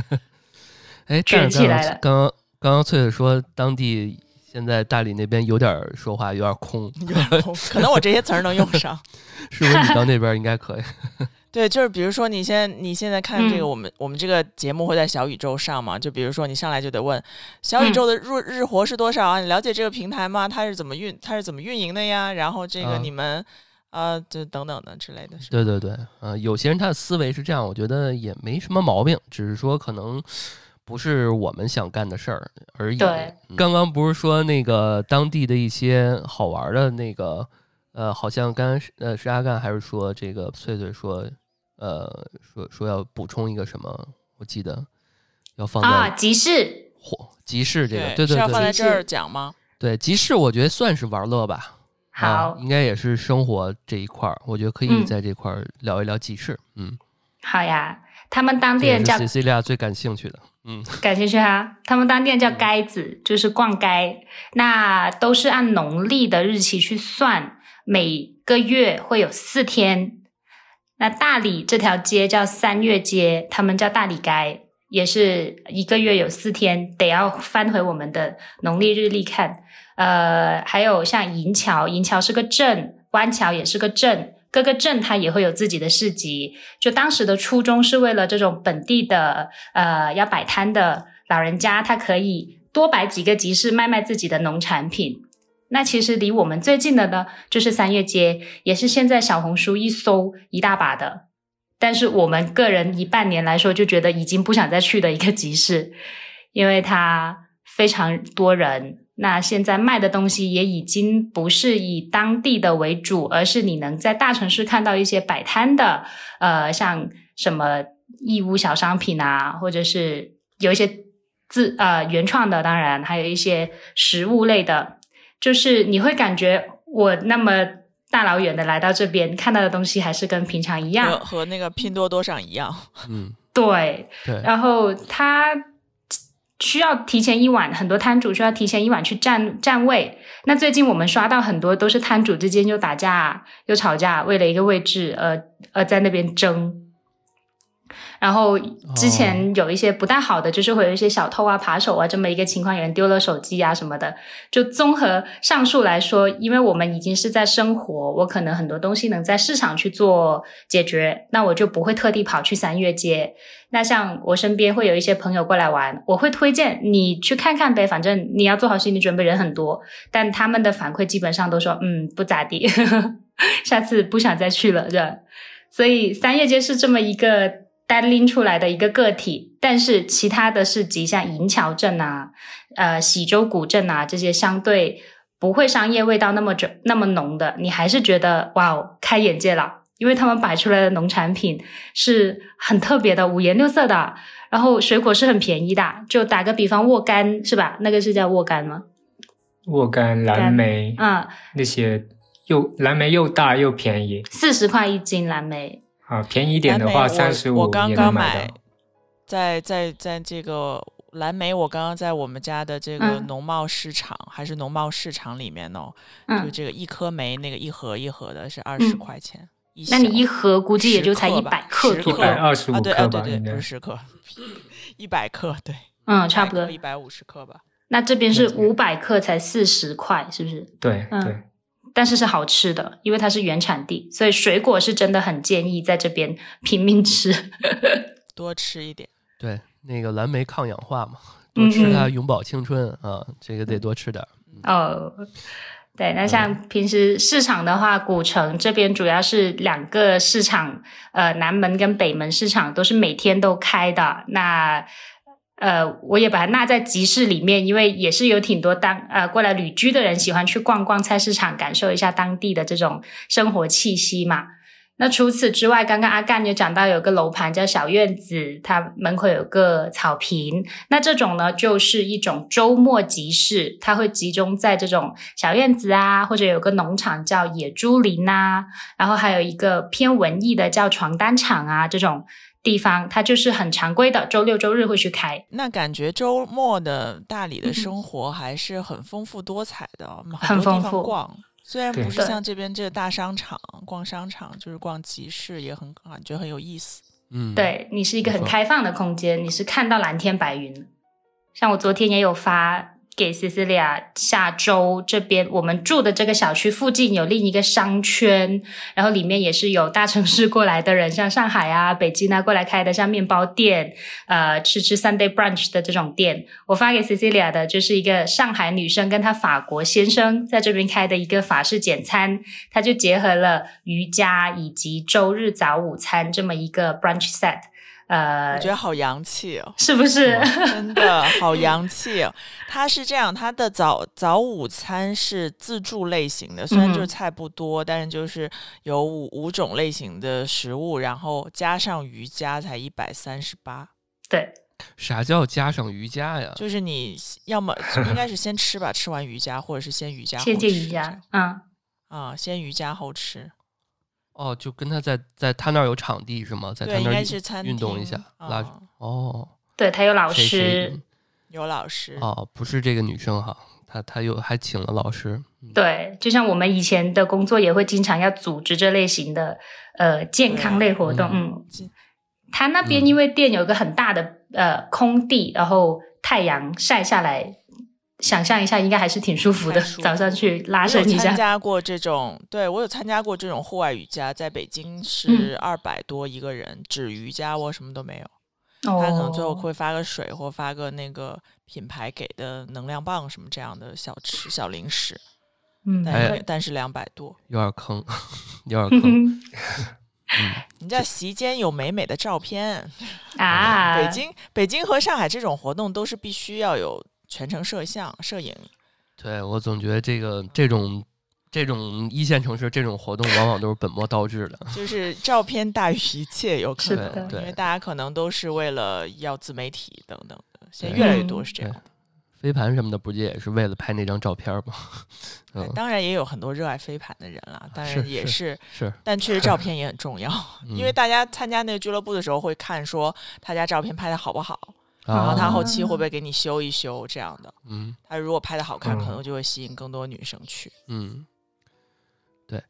哎，
卷起来了。
刚刚刚刚翠翠说当地。现在大理那边有点说话有点空，
有点空，可能我这些词儿能用上。
是不是你到那边应该可以？
对，就是比如说你现在你现在看这个，我们我们这个节目会在小宇宙上嘛？就比如说你上来就得问小宇宙的日日活是多少啊？你了解这个平台吗？它是怎么运它是怎么运营的呀？然后这个你们啊，就等等的之类的。
对对对，呃，有些人他的思维是这样，我觉得也没什么毛病，只是说可能。不是我们想干的事儿而已。
对，
刚刚不是说那个当地的一些好玩的那个，呃，好像刚刚是呃是阿干还是说这个翠翠说，呃，说说要补充一个什么？我记得要放
啊集市，
嚯，集市这个对对对，
要放在这儿讲吗？
对，集市我觉得算是玩乐吧。
好，
应该也是生活这一块儿，我觉得可以在这块儿聊一聊集市。嗯，
好呀，他们当地人叫
Cecilia 最感兴趣的。嗯，
感兴趣哈。他们当地叫街子，就是逛街。那都是按农历的日期去算，每个月会有四天。那大理这条街叫三月街，他们叫大理街，也是一个月有四天，得要翻回我们的农历日历看。呃，还有像银桥，银桥是个镇，湾桥也是个镇。各个镇它也会有自己的市集，就当时的初衷是为了这种本地的呃要摆摊的老人家，他可以多摆几个集市卖卖自己的农产品。那其实离我们最近的呢，就是三月街，也是现在小红书一搜一大把的。但是我们个人以半年来说，就觉得已经不想再去的一个集市，因为它非常多人。那现在卖的东西也已经不是以当地的为主，而是你能在大城市看到一些摆摊的，呃，像什么义乌小商品啊，或者是有一些自呃原创的，当然还有一些食物类的，就是你会感觉我那么大老远的来到这边看到的东西还是跟平常一样，
和和那个拼多多上一样，
嗯，
对
对，
然后他。需要提前一晚，很多摊主需要提前一晚去占占位。那最近我们刷到很多都是摊主之间又打架又吵架，为了一个位置，呃呃，在那边争。然后之前有一些不太好的，就是会有一些小偷啊、扒手啊这么一个情况，有人丢了手机啊什么的。就综合上述来说，因为我们已经是在生活，我可能很多东西能在市场去做解决，那我就不会特地跑去三月街。那像我身边会有一些朋友过来玩，我会推荐你去看看呗，反正你要做好心理准备，人很多。但他们的反馈基本上都说，嗯，不咋地，下次不想再去了，这。所以三月街是这么一个。单拎出来的一个个体，但是其他的市集像银桥镇啊、呃喜洲古镇啊这些，相对不会商业味道那么重、那么浓的，你还是觉得哇哦，开眼界了，因为他们摆出来的农产品是很特别的，五颜六色的，然后水果是很便宜的。就打个比方，沃柑是吧？那个是叫沃柑吗？
沃柑、蓝莓，
嗯，
那些又蓝莓又大又便宜，
四十块一斤蓝莓。
啊，便宜点的话三十五
我刚刚
买，
在在在这个蓝莓，我刚刚在我们家的这个农贸市场，还是农贸市场里面哦，就这个一颗莓，那个一盒一盒的是二十块钱。
那你一盒估计也就才
一
百克左右，
二十五克
吧？对对对，不是十克，一百克，对，
嗯，差不多
一百五十克吧。
那这边是五百克才四十块，是不是？
对对。
但是是好吃的，因为它是原产地，所以水果是真的很建议在这边拼命吃，
多吃一点。
对，那个蓝莓抗氧化嘛，多吃它永葆青春啊，这个得多吃点。
哦，对，那像平时市场的话，古城这边主要是两个市场，呃，南门跟北门市场都是每天都开的。那呃，我也把它纳在集市里面，因为也是有挺多当呃过来旅居的人喜欢去逛逛菜市场，感受一下当地的这种生活气息嘛。那除此之外，刚刚阿干也讲到有个楼盘叫小院子，它门口有个草坪。那这种呢，就是一种周末集市，它会集中在这种小院子啊，或者有个农场叫野猪林啊，然后还有一个偏文艺的叫床单厂啊，这种地方它就是很常规的，周六周日会去开。
那感觉周末的大理的生活还是很丰富多彩的，
很
多地
丰富
方逛。虽然不是像这边这个大商场逛商场，就是逛集市，也很感觉很有意思。
嗯，，
对你是一个很开放的空间，你是看到蓝天白云。像我昨天也有发给 Cecilia，下周这边我们住的这个小区附近有另一个商圈，然后里面也是有大城市过来的人，像上海啊、北京啊过来开的，像面包店，呃，吃吃 Sunday brunch 的这种店。我发给 Cecilia 的就是一个上海女生跟她法国先生在这边开的一个法式简餐，它就结合了瑜伽以及周日早午餐这么一个 brunch set。呃
我觉，得好洋气哦，
是不是？
真的 好洋气哦。它是这样，它的早早午餐是自助类型的，虽然就是
嗯
菜不多，但是就是有五五种类型的食物，然后加上瑜伽才一百三十八。
对，
啥叫加上瑜伽呀？
就是你要么 应该是先吃吧，吃完瑜伽，或者是先瑜伽后吃先
瑜伽，嗯，
啊，先瑜伽后吃。
哦，就跟他在在他那儿有场地是吗？在他那儿运动一下，拉
啊
哦，
对他有老
谁谁
师，
有老师。
哦，不是这个女生哈，她她有还请了老师，嗯
对，就像我们以前的工作也会经常要组织这类型的呃健康类活动，嗯
进，
他那边
嗯
因为店有一个很大的呃空地，然后太阳晒下来。想象一下，应该还是挺舒服的。
服。
早上去拉伸一下，
参加过这种，对我有参加过这种户外瑜伽，在北京
嗯。
是二百多一个人，只瑜伽我什么都没有。
哦。
他可能最后会发个水或发个那个品牌给的能量棒什么这样的小吃小零食，
嗯，
但
哎
是但是两百多。
有点坑，有点坑。
你在席间有美美的照片，
啊，
北京北京和上海这种活动都是必须要有全程摄像摄影，
对我总觉得这个这种这种一线城市这种活动往往都是本末倒置的。
就是照片大于一切，有可能，
对
因为大家可能都是为了要自媒体等等的，现在越来越多是这样的。
飞盘什么的，不就也是为了拍那张照片吗？
当然也有很多热爱飞盘的人啦，当然
是
也是，
是，
但确实照片也很重要，
嗯
因为大家参加那个俱乐部的时候会看说他家照片拍的好不好，然后
啊
他后期会不会给你修一修这样的。
嗯
他如果拍的好看，
嗯
可能就会吸引更多女生去。
嗯，对。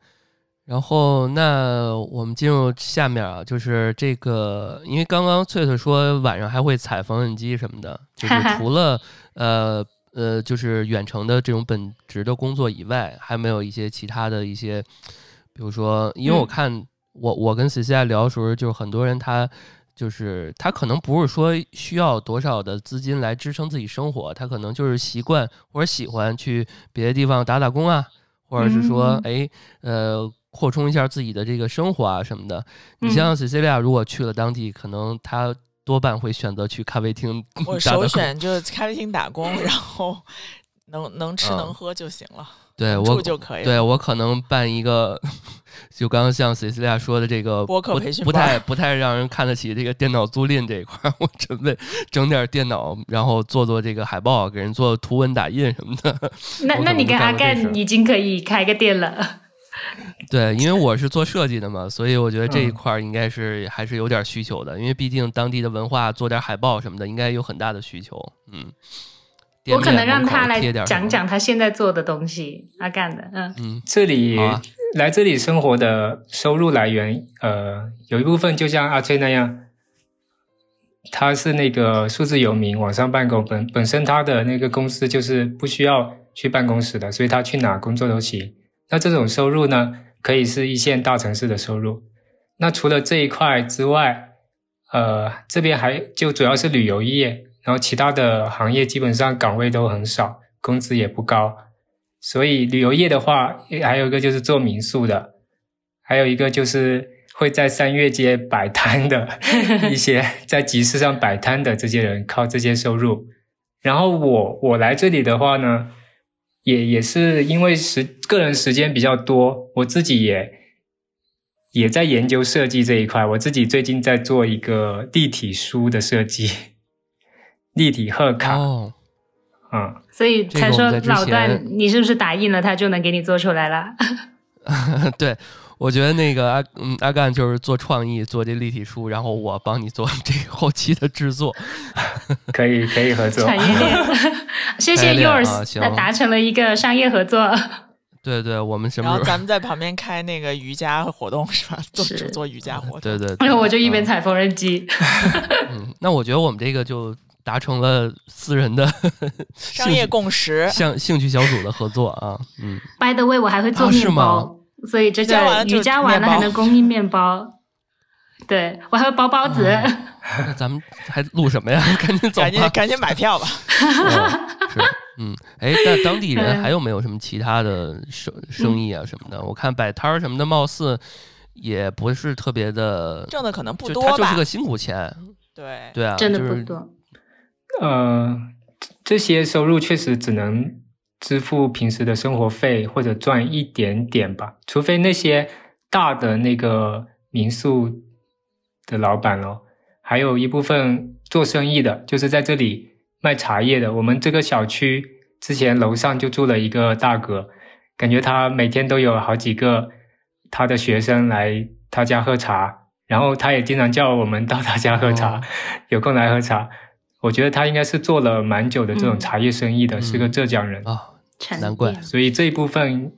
然后，那我们进入下面啊，就是这个，因为刚刚翠翠说晚上还会踩缝纫机什么的，就是 除了呃呃，就是远程的这种本职的工作以外，还没有一些其他的一些，比如说，因为我
嗯
看、我我跟 C C I 聊的时候，就是很多人他就是他可能不是说需要多少的资金来支撑自己生活，他可能就是习惯或者喜欢去别的地方打打工啊，或者是说
嗯
哎呃扩充一下自己的这个生活啊什么的。你
嗯
像 Cecilia 如果去了当地，可能他多半会选择去咖啡厅
我。首选就是咖啡厅打工，然后能能吃
嗯
能喝就行了，
对我
就可以。
对我可能办一个，就刚刚像 Cecilia 说的这个
播客
不
培训班
不太不太让人看得起这个电脑租赁这一块儿，我准备整点电脑，然后做做这个海报，给人做图文打印什么的。
那那你跟阿
干
已经可以开个店了。
对，因为我是做设计的嘛，所以我觉得这一
嗯
块儿应该是还是有点需求的，因为毕竟当地的文化，做点海报什么的，应该有很大的需求。嗯，店
我可能让他来讲讲他现在做的东西，他干的，嗯。
嗯。
这里、
啊。
来这里生活的收入来源，呃，有一部分就像阿崔那样，他是那个数字游民，网上办公，本本身他的那个公司就是不需要去办公室的，所以他去哪工作都行。那这种收入呢，可以是一线大城市的收入。那除了这一块之外，呃，这边还就主要是旅游业，然后其他的行业基本上岗位都很少，工资也不高。所以旅游业的话，还有一个就是做民宿的，还有一个就是会在三月街摆摊的 一些在集市上摆摊的这些人，靠这些收入。然后我我来这里的话呢，也也是因为时个人时间比较多，我自己也也在研究设计这一块。我自己最近在做一个立体书的设计，立体贺卡。
哦，
嗯，
所以才说老段，你是不是打印了他就能给你做出来了？
对，我觉得那个阿嗯阿干就是做创意，做这立体书，然后我帮你做这后期的制作。
可以可以合作。
产业链，谢谢 Yours，
行
那达成了一个商业合作。
对对，我们什
然后
么时候？
咱们在旁边开那个瑜伽活动是吧？做
是
做瑜伽活动。
对对，
然后我就一边
嗯
踩缝纫机。
嗯，那我觉得我们这个就达成了私人的
商业共识。
像兴趣小组的合作啊，嗯
，By the way，我还会做面包，所以这个瑜伽完了还能供应面包。对我还会包包子，
那咱们还录什么呀？赶紧走吧。
赶紧赶紧买票吧！
嗯 是，嗯，哎，那当地人还有没有什么其他的生生意啊什么的？我看摆摊儿什么的，貌似也不是特别的，
挣的可能不多吧
它就是个？辛苦钱，
对，
对啊，
真的
就是
不多。
呃，这些收入确实只能支付平时的生活费或者赚一点点吧，除非那些大的那个民宿的老板咯，还有一部分做生意的，就是在这里卖茶叶的。我们这个小区之前楼上就住了一个大哥，感觉他每天都有好几个他的学生来他家喝茶，然后他也经常叫我们到他家喝茶，有空来喝茶。我觉得他应该是做了蛮久的这种
嗯
茶叶生意的，
嗯
是个浙江人，
啊，
沉
难怪
所以这一部分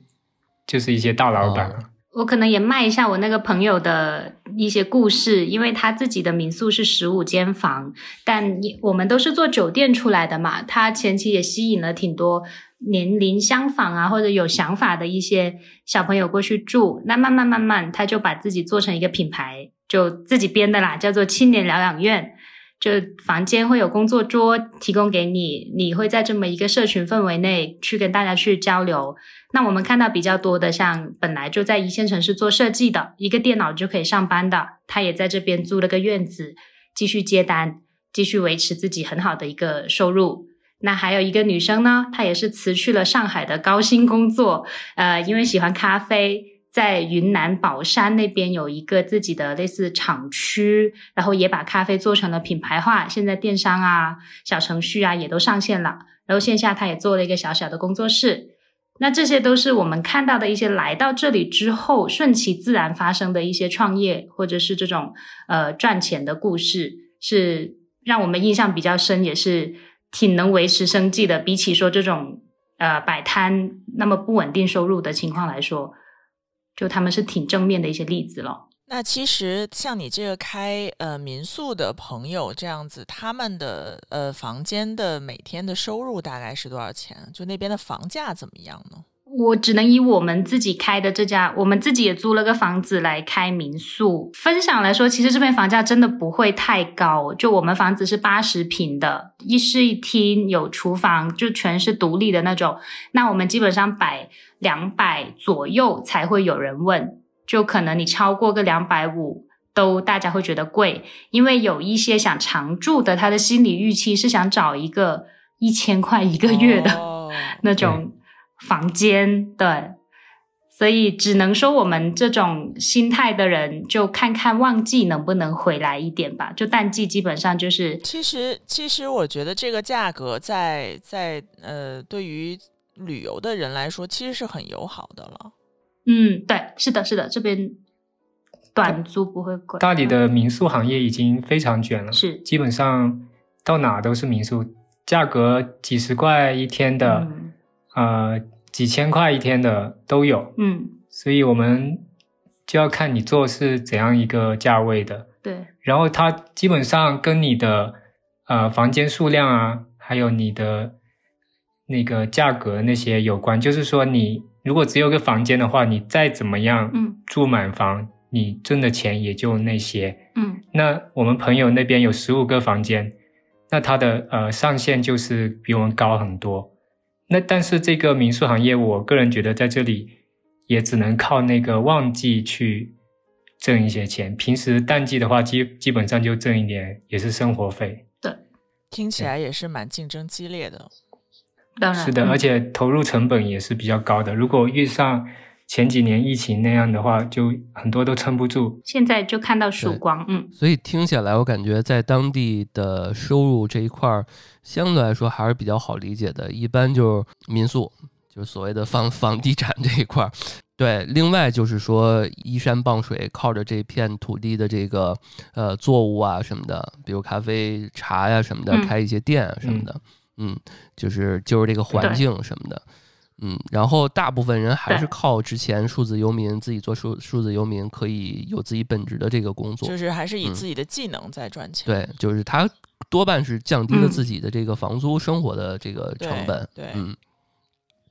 就是一些大老板了。
哦
我可能也卖一下我那个朋友的一些故事，因为他自己的民宿是十五间房，但我们都是做酒店出来的嘛。他前期也吸引了挺多年龄相仿啊，或者有想法的一些小朋友过去住。那慢慢慢慢，他就把自己做成一个品牌，就自己编的啦，叫做青年疗养院。就房间会有工作桌提供给你，你会在这么一个社群氛围内去跟大家去交流。那我们看到比较多的，像本来就在一线城市做设计的，一个电脑就可以上班的，他也在这边租了个院子，继续接单，继续维持自己很好的一个收入。那还有一个女生呢，她也是辞去了上海的高薪工作，呃，因为喜欢咖啡，在云南保山那边有一个自己的类似厂区，然后也把咖啡做成了品牌化，现在电商啊、小程序啊也都上线了，然后线下他也做了一个小小的工作室。那这些都是我们看到的一些来到这里之后顺其自然发生的一些创业或者是这种呃赚钱的故事，是让我们印象比较深，也是挺能维持生计的。比起说这种呃摆摊那么不稳定收入的情况来说，就他们是挺正面的一些例子了。
那其实像你这个开呃民宿的朋友这样子，他们的呃房间的每天的收入大概是多少钱？就那边的房价怎么样呢？
我只能以我们自己开的这家，我们自己也租了个房子来开民宿。分享来说，其实这边房价真的不会太高。就我们房子是八十平的，一室一厅，有厨房，就全是独立的那种。那我们基本上摆两百左右才会有人问，就可能你超过个两百五。都大家会觉得贵，因为有一些想常住的，他的心理预期是想找一个一千块一个月的，
哦
那种房间，对，所以只能说我们这种心态的人，就看看旺季能不能回来一点吧。就淡季基本上就是
其实，其实我觉得这个价格在在呃，对于旅游的人来说，其实是很友好的了。
嗯，对，是的，是的，这边短租不会贵。
大理的民宿行业已经非常卷了，
是
基本上到哪都是民宿，价格几十块一天的，
嗯
呃，几千块一天的都有，
嗯，
所以我们就要看你做是怎样一个价位的，
对，
然后它基本上跟你的呃房间数量啊，还有你的那个价格那些有关。就是说，你如果只有个房间的话，你再怎么样
嗯
住满房，你挣的钱也就那些。
嗯
那我们朋友那边有十五个房间，那他的呃上限就是比我们高很多。那但是这个民宿行业，我个人觉得在这里也只能靠那个旺季去挣一些钱，平时淡季的话，基基本上就挣一点，也是生活费。
对听起来也是蛮竞争激烈的。
当然
是的，
嗯
而且投入成本也是比较高的。如果遇上前几年疫情那样的话，就很多都撑不住。
现在就看到曙光，嗯。
所以听下来，我感觉在当地的收入这一块儿，相对来说还是比较好理解的。一般就是民宿，就是所谓的房 房地产这一块儿。对，另外就是说依山傍水，靠着这片土地的这个呃作物啊什么的，比如咖啡、茶呀什么的，开一些店啊什么的，嗯，就是就是这个环境什么的。嗯，然后大部分人还是靠之前数字游民自己做数数字游民，可以有自己本职的这个工作，
就是还是以自己的技能在赚钱。
对，就是他多半是降低了自己的这个房租生活的这个成本。
对，
嗯，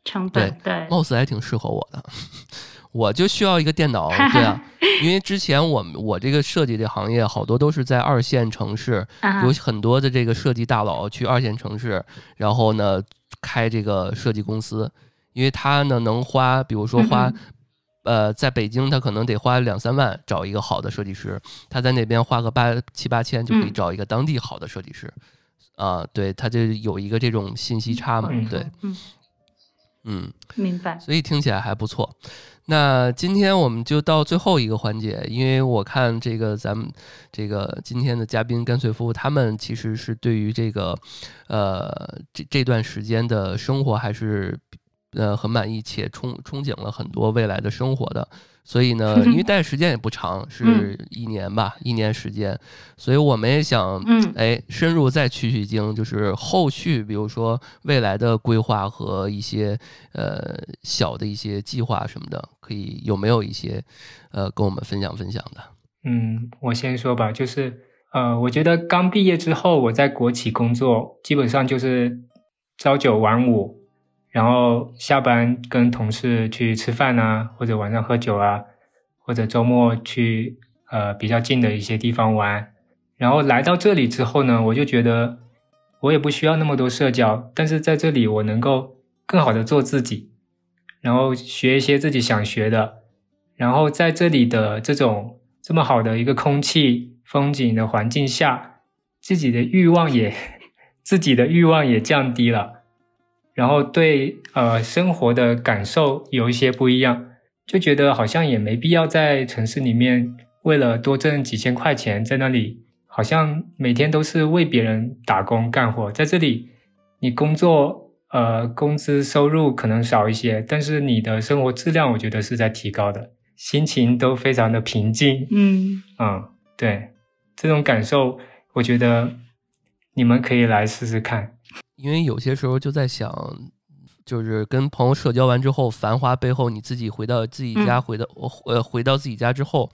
成本对，
貌似还挺适合我的。我就需要一个电脑，对啊，因为之前我我这个设计的行业好多都是在二线城市，有很多的这个设计大佬去二线城市，然后呢开这个设计公司。因为他呢能花，比如说花，呃，在北京他可能得花两三万找一个好的设计师，他在那边花个八七八千就可以找一个当地好的设计师，啊，对，他就有一个这种信息差嘛，对，嗯，
明白，
所以听起来还不错。那今天我们就到最后一个环节，因为我看这个咱们这个今天的嘉宾干脆夫，他们其实是对于这个，呃，这这段时间的生活还是。呃，很满意且憧憧憬了很多未来的生活的，所以呢，因为待的时间也不长，是一年吧，一年时间，所以我们也想，哎，深入再取取经，就是后续，比如说未来的规划和一些呃小的一些计划什么的，可以有没有一些呃跟我们分享分享的？
嗯，我先说吧，就是呃，我觉得刚毕业之后，我在国企工作，基本上就是朝九晚五。然后下班跟同事去吃饭啊，或者晚上喝酒啊，或者周末去呃比较近的一些地方玩。然后来到这里之后呢，我就觉得我也不需要那么多社交，但是在这里我能够更好的做自己，然后学一些自己想学的。然后在这里的这种这么好的一个空气、风景的环境下，自己的欲望也 自己的欲望也降低了。然后对呃生活的感受有一些不一样，就觉得好像也没必要在城市里面为了多挣几千块钱，在那里好像每天都是为别人打工干活。在这里，你工作呃工资收入可能少一些，但是你的生活质量我觉得是在提高的，心情都非常的平静。
嗯
嗯，对，这种感受我觉得你们可以来试试看。
因为有些时候就在想，就是跟朋友社交完之后，繁华背后，你自己回到自己家，回到呃回到自己家之后，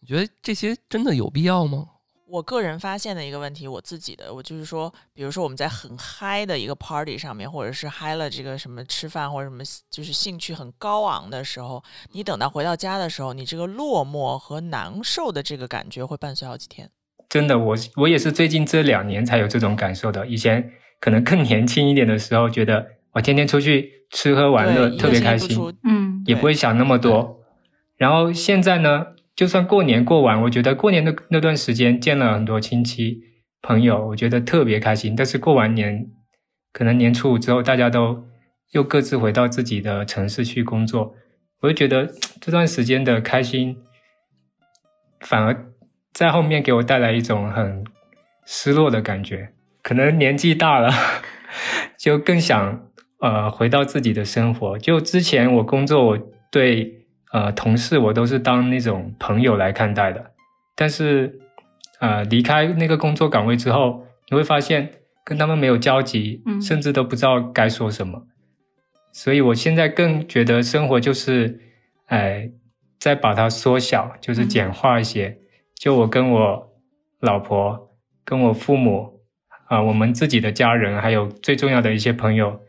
你觉得这些真的有必要吗？
我个人发现的一个问题，我自己的，我就是说，比如说我们在很嗨的一个 party 上面，或者是嗨了这个什么吃饭或者什么，就是兴趣很高昂的时候，你等到回到家的时候，你这个落寞和难受的这个感觉会伴随好几天。
真的，我我也是最近这两年才有这种感受的，以前。可能更年轻一点的时候，觉得我天天出去吃喝玩乐特别开心，
嗯，
也不会想那么多。然后现在呢，就算过年过完，我觉得过年的那段时间见了很多亲戚朋友，我觉得特别开心。但是过完年，可能年初五之后，大家都又各自回到自己的城市去工作，我就觉得 这段时间的开心，反而在后面给我带来一种很失落的感觉。可能年纪大了，就更想呃回到自己的生活。就之前我工作，我对呃同事我都是当那种朋友来看待的。但是呃离开那个工作岗位之后，你会发现跟他们没有交集，甚至都不知道该说什么。所以我现在更觉得生活就是，哎，再把它缩小，就是简化一些。就我跟我老婆，跟我父母。啊，我们自己的家人，还有最重要的一些朋友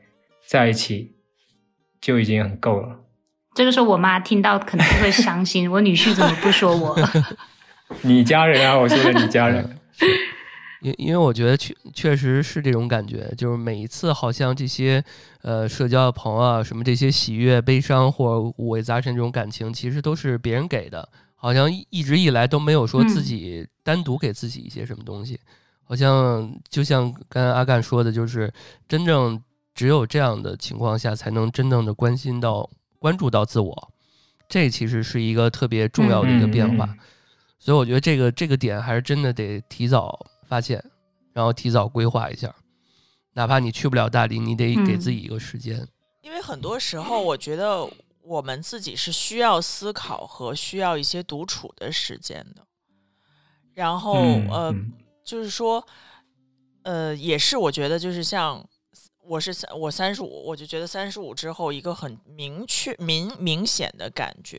在一起，就已经很够了。
这个时候，我妈听到可能会伤心。我女婿怎么不说我？
你家人啊，我说的你家人。
因因为我觉得确确实是这种感觉，就是每一次好像这些呃社交的朋友啊，什么这些喜悦、悲伤或五味杂陈这种感情，其实都是别人给的，好像一直以来都没有说自己单独给自己一些什么东西。好像就像刚才阿干说的，就是真正只有这样的情况下，才能真正的关心到、关注到自我。这其实是一个特别重要的一个变化。
嗯嗯
所以我觉得这个这个点还是真的得提早发现，然后提早规划一下。哪怕你去不了大理，你得给自己一个时间。
因为很多时候，我觉得我们自己是需要思考和需要一些独处的时间的。然后，
嗯
呃，
嗯
就是说，呃，也是我觉得就是像我是三我三十五，我就觉得三十五之后一个很明确明明显的感觉，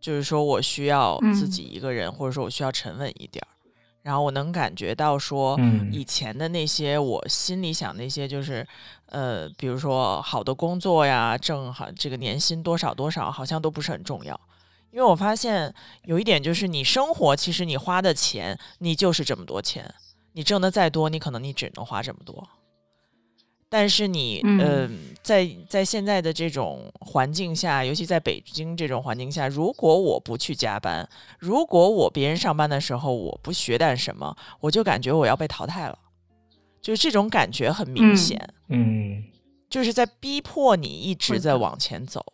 就是说我需要自
嗯
己一个人，或者说我需要沉稳一点儿。然后我能感觉到说，
嗯
以前的那些我心里想那些就是，呃，比如说好的工作呀，挣好这个年薪多少多少，好像都不是很重要。因为我发现有一点就是，你生活其实你花的钱，你就是这么多钱，你挣的再多，你可能你只能花这么多。但是你，
嗯。
呃，在在现在的这种环境下，尤其在北京这种环境下，如果我不去加班，如果我别人上班的时候我不学点什么，我就感觉我要被淘汰了，就是这种感觉很明
嗯。
显，
嗯。
就是在逼迫你一直在往前走。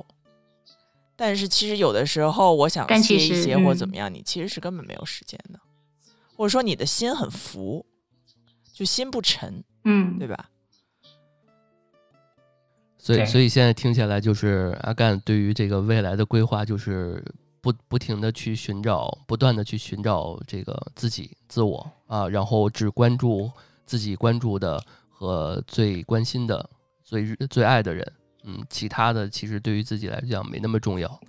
但是其实有的时候，我想
其实
歇一歇或
嗯。
怎么样，你其实是根本没有时间的，或者说你的心很浮，就心不沉，
嗯
对吧？
所以，所以现在听起来就是阿干对于这个未来的规划，就是不不停的去寻找，不断的去寻找这个自己自我啊，然后只关注自己关注的和最关心的、最最爱的人，嗯，其他的其实对于自己来讲没那么重要。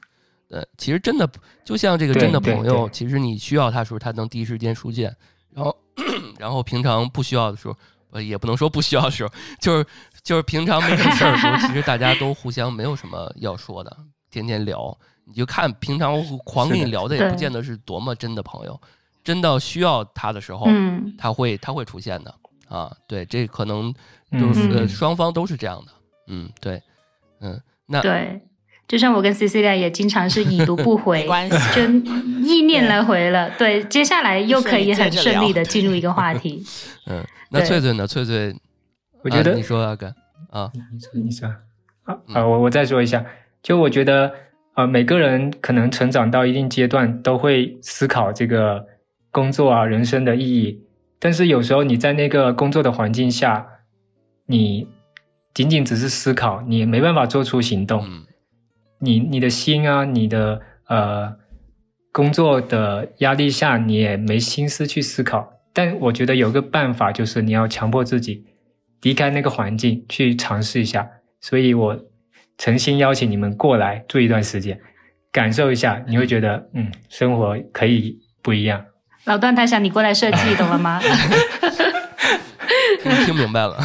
呃，其实真的就像这个真的朋友，其实你需要他的时候，他能第一时间出现，然后 然后平常不需要的时候，呃，也不能说不需要的时候，就是就是平常没什么事儿的时候，其实大家都互相没有什么要说的，天天聊，你就看平常狂跟你聊的也不见得是多么真的朋友，真到需要他的时候，
嗯。
他会他会出现的。啊，对，这可能就是、
嗯。
呃双方都是这样的，嗯，对，嗯，那
对，就像我跟 Cecilia 也经常是已读不 回
没，关系，
就意念来回了。对，接下来又可以很顺利的进入一个话题。
嗯，那翠翠呢？翠翠，
我觉得
啊、你说阿甘啊，
你说你说啊
嗯
啊，我我再说一下，就我觉得呃，每个人可能成长到一定阶段都会思考这个工作啊、人生的意义，但是有时候你在那个工作的环境下，你仅仅只是思考，你也没办法做出行动。
嗯
你你的心啊，你的呃工作的压力下，你也没心思去思考。但我觉得有个办法，就是你要强迫自己离开那个环境，去尝试一下。所以我诚心邀请你们过来住一段时间，感受一下，你会觉得嗯，生活可以不一样。
老段他想你过来设计，懂了吗？
听听明白了，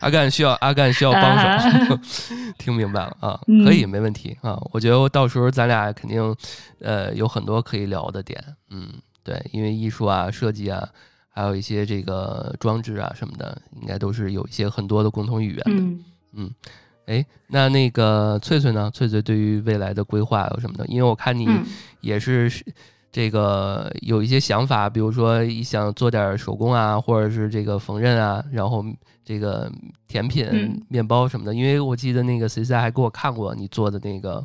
阿干需要阿干需要帮手，听明白了啊，
嗯。
可以没问题啊，我觉得到时候咱俩肯定呃有很多可以聊的点，嗯，对，因为艺术啊、设计啊，还有一些这个装置啊什么的，应该都是有一些很多的共同语言的，
嗯。
哎，那那个翠翠呢？翠翠对于未来的规划有什么的？因为我看你
嗯。
也是这个有一些想法，比如说想做点手工啊，或者是这个缝纫啊，然后这个甜品、
嗯
面包什么的。因为我记得那个 C C 还给我看过你做的那个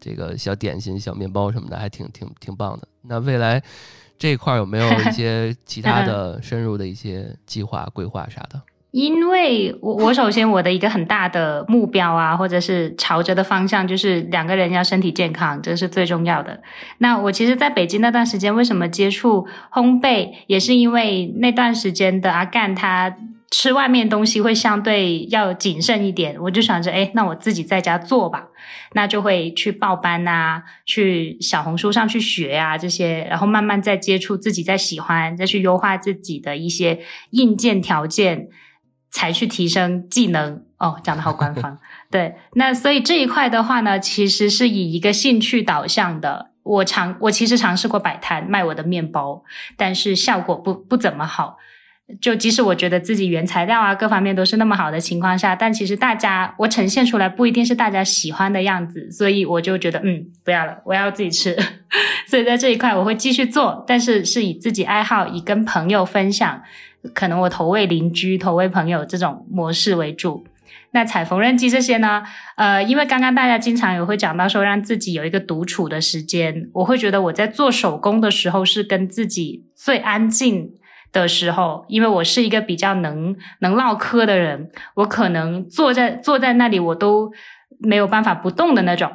这个小点心、小面包什么的，还挺挺挺棒的。那未来这块儿有没有一 些其他的深入的一些计划、规划啥的？
因为我我首先我的一个很大的目标啊，或者是朝着的方向，就是两个人要身体健康，这是最重要的。那我其实在北京那段时间，为什么接触烘焙，也是因为那段时间的阿干他吃外面东西会相对要谨慎一点，我就想着，哎，那我自己在家做吧，那就会去报班啊，去小红书上去学啊这些，然后慢慢再接触自己再喜欢，再去优化自己的一些硬件条件。才去提升技能哦，讲的好官方。对，那所以这一块的话呢，其实是以一个兴趣导向的。我尝，我其实尝试过摆摊卖我的面包，但是效果不不怎么好。就即使我觉得自己原材料啊各方面都是那么好的情况下，但其实大家我呈现出来不一定是大家喜欢的样子，所以我就觉得嗯不要了，我要自己吃。所以在这一块我会继续做，但是是以自己爱好，以跟朋友分享，可能我投喂邻居、投喂朋友这种模式为主。那踩缝纫机这些呢？呃，因为刚刚大家经常也会讲到说，让自己有一个独处的时间，我会觉得我在做手工的时候是跟自己最安静的时候，因为我是一个比较能能唠嗑的人，我可能坐在坐在那里我都没有办法不动的那种，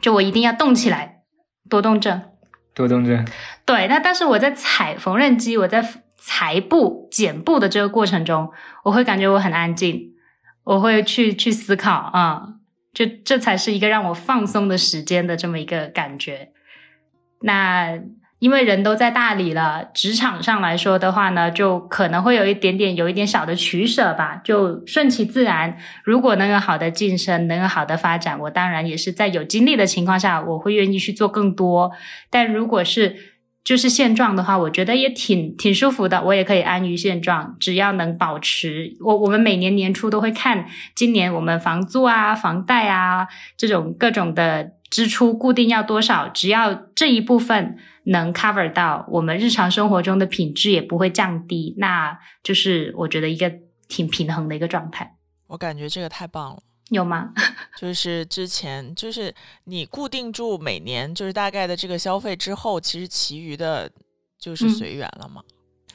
就我一定要动起来，多动症。
多动症。
对，那但是我在踩缝纫机，我在裁布、剪布的这个过程中，我会感觉我很安静，我会去去思考啊，就这才是一个让我放松的时间的这么一个感觉。那。因为人都在大理了，职场上来说的话呢，就可能会有一点点有一点小的取舍吧，就顺其自然。如果能有好的晋升，能有好的发展，我当然也是在有精力的情况下，我会愿意去做更多。但如果是就是现状的话，我觉得也挺挺舒服的，我也可以安于现状，只要能保持。我我们每年年初都会看今年我们房租啊、房贷啊这种各种的支出固定要多少，只要这一部分。能 cover 到我们日常生活中的品质也不会降低，那就是我觉得一个挺平衡的一个状态。
我感觉这个太棒了，
有吗？
就是之前就是你固定住每年就是大概的这个消费之后，其实其余的就是随缘了嘛。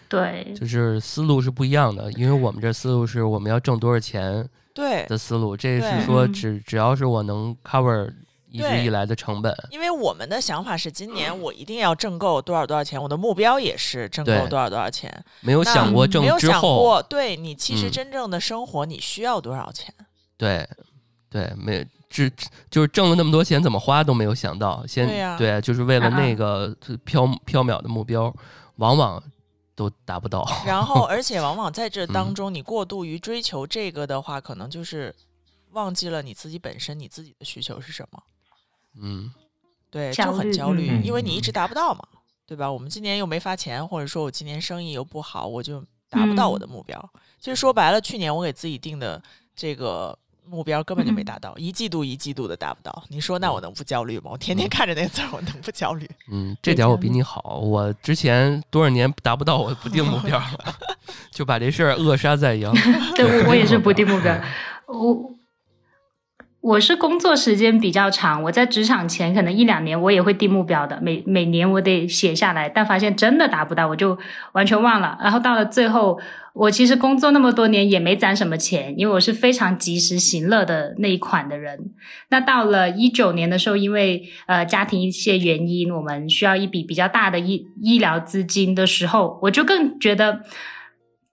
对，
就是思路是不一样的，因为我们这思路是我们要挣多少钱
对
的思路，这是说只只要是我能 cover。一直以来的成本，
因为我们的想法是今年我一定要挣够多少多少钱，我的目标也是挣够多少多少钱。
没有想过挣之
后，对你其实真正的生活你需要多少钱？
对，对，没只就是挣了那么多钱怎么花都没有想到，先对，就是为了那个飘飘渺的目标，往往都达不到。
然后，而且往往在这当中，你过度于追求这个的话，可能就是忘记了你自己本身你自己的需求是什么。
嗯，
对，就很焦虑，因为你一直达不到嘛，对吧？我们今年又没发钱，或者说我今年生意又不好，我就达不到我的目标。其实说白了，去年我给自己定的这个目标根本就没达到，一季度一季度的达不到。你说那我能不焦虑吗？我天天看着那字儿，我能不焦虑？
嗯，这点我比你好。我之前多少年达不到，我不定目标了，就把这事儿扼杀在阳。
对，我也是不定目标。我。我是工作时间比较长，我在职场前可能一两年我也会定目标的，每每年我得写下来，但发现真的达不到，我就完全忘了。然后到了最后，我其实工作那么多年也没攒什么钱，因为我是非常及时行乐的那一款的人。那到了一九年的时候，因为呃家庭一些原因，我们需要一笔比较大的医医疗资金的时候，我就更觉得，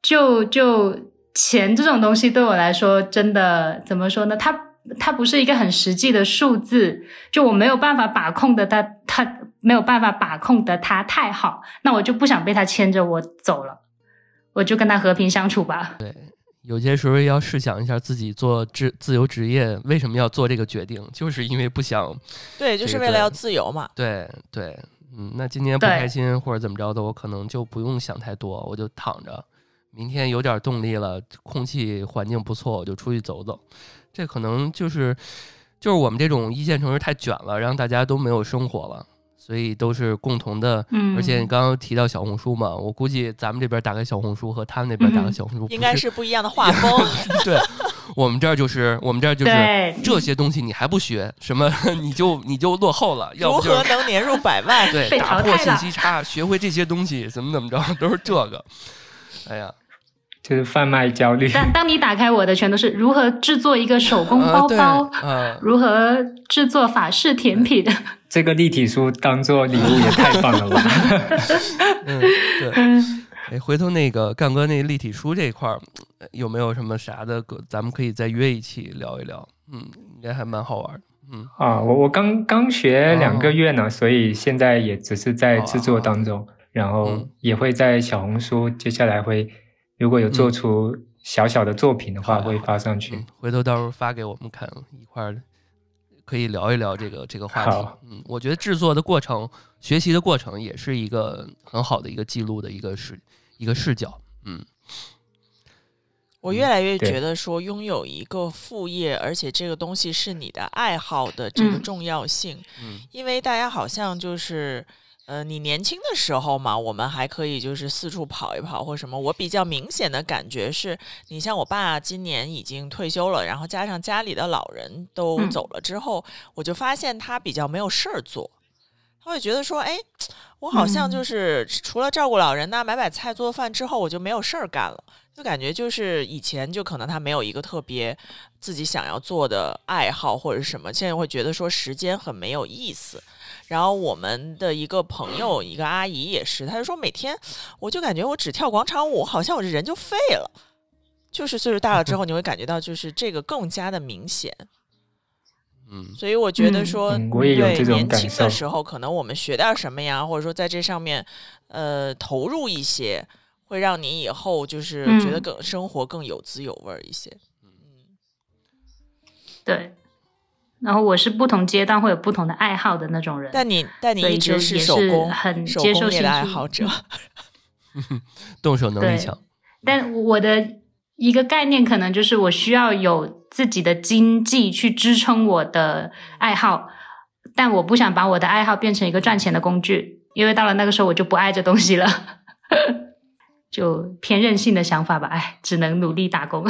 就就钱这种东西对我来说，真的怎么说呢？它它不是一个很实际的数字，就我没有办法把控的，它它没有办法把控的它太好，那我就不想被它牵着我走了，我就跟他和平相处吧。
对，有些时候要试想一下自己做自自由职业为什么要做这个决定，就是因为不想，
对，就是为了要自由嘛。
对对，嗯，那今天不开心或者怎么着的，我可能就不用想太多，我就躺着，明天有点动力了，空气环境不错，我就出去走走。这可能就是，就是我们这种一线城市太卷了，让大家都没有生活了，所以都是共同的。
嗯，
而且你刚刚提到小红书嘛，我估计咱们这边打开小红书和他们那边打开小红书
应该是不一样的画风。
对，我们这儿就是我们这儿就是这些东西你还不学，什么你就你就落后了。如
何能年入百万？
对，打破信息差，学会这些东西，怎么怎么着，都是这个。哎呀。
就是贩卖焦虑。
但当你打开我的，全都是如何制作一个手工包包，如何制作法式甜品。
这个立体书当做礼物也太棒了吧！
嗯，对。哎，回头那个干哥那立体书这一块儿有没有什么啥的？咱们可以再约一起聊一聊。嗯，应该还蛮好玩。嗯
啊，我我刚刚学两个月呢，所以现在也只是在制作当中，然后也会在小红书，接下来会。如果有做出小小的作品的话，会发上去。
回头到时候发给我们看，一块儿可以聊一聊这个这个话题。嗯，我觉得制作的过程、学习的过程也是一个很好的一个记录的一个视一个视角。嗯，
我越来越觉得说拥有一个副业，而且这个东西是你的爱好的这个重要性。嗯，因为大家好像就是。呃，你年轻的时候嘛，我们还可以就是四处跑一跑或什么。我比较明显的感觉是，你像我爸今年已经退休了，然后加上家里的老人都走了之后，我就发现他比较没有事儿做。他会觉得说，哎，我好像就是除了照顾老人呐、买买菜、做饭之后，我就没有事儿干了。就感觉就是以前就可能他没有一个特别自己想要做的爱好或者什么，现在会觉得说时间很没有意思。然后我们的一个朋友，一个阿姨也是，她就说每天我就感觉我只跳广场舞，好像我这人就废了。就是岁数大了之后，你会感觉到就是这个更加的明显。
嗯
所以我觉得说，
嗯我也有
对
这种
年轻的时候，可能我们学点什么呀，或者说在这上面呃投入一些，会让你以后就是觉得
嗯
更生活更有滋有味一些。
嗯对。然后我是不同阶段会有不同的爱好的那种人，
但你但你
就是也是
手工
很接受兴
工业的爱
趣
好者。
动手能力强。
但我的一个概念可能就是我需要有自己的经济去支撑我的爱好，但我不想把我的爱好变成一个赚钱的工具，因为到了那个时候我就不爱这东西了，就偏任性的想法吧。哎，只能努力打工。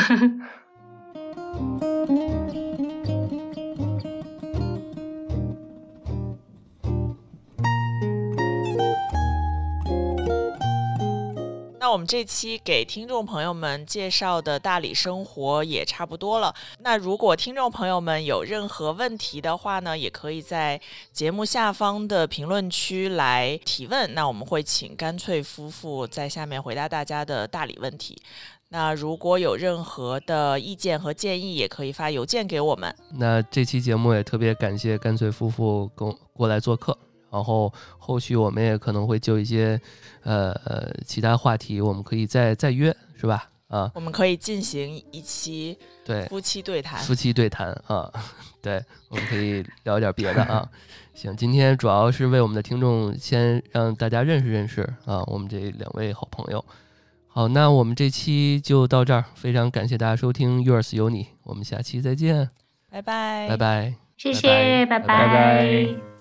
那我们这期给听众朋友们介绍的大理生活也差不多了。那如果听众朋友们有任何问题的话呢，也可以在节目下方的评论区来提问。那我们会请干脆夫妇在下面回答大家的大理问题。那如果有任何的意见和建议，也可以发邮件给我们。
那这期节目也特别感谢干脆夫妇跟过来做客，然后后续我们也可能会就一些呃呃其他话题，我们可以再再约，是吧？啊，
我们可以进行一期
对，
夫妻对谈。
夫妻对谈啊，对，我们可以聊点别的啊。行，今天主要是为我们的听众先让大家认识认识啊，我们这两位好朋友。好，那我们这期就到这儿，非常感谢大家收听《Yours 有你》，我们下期再见，
拜拜，
拜拜。
谢谢，
拜
拜
拜拜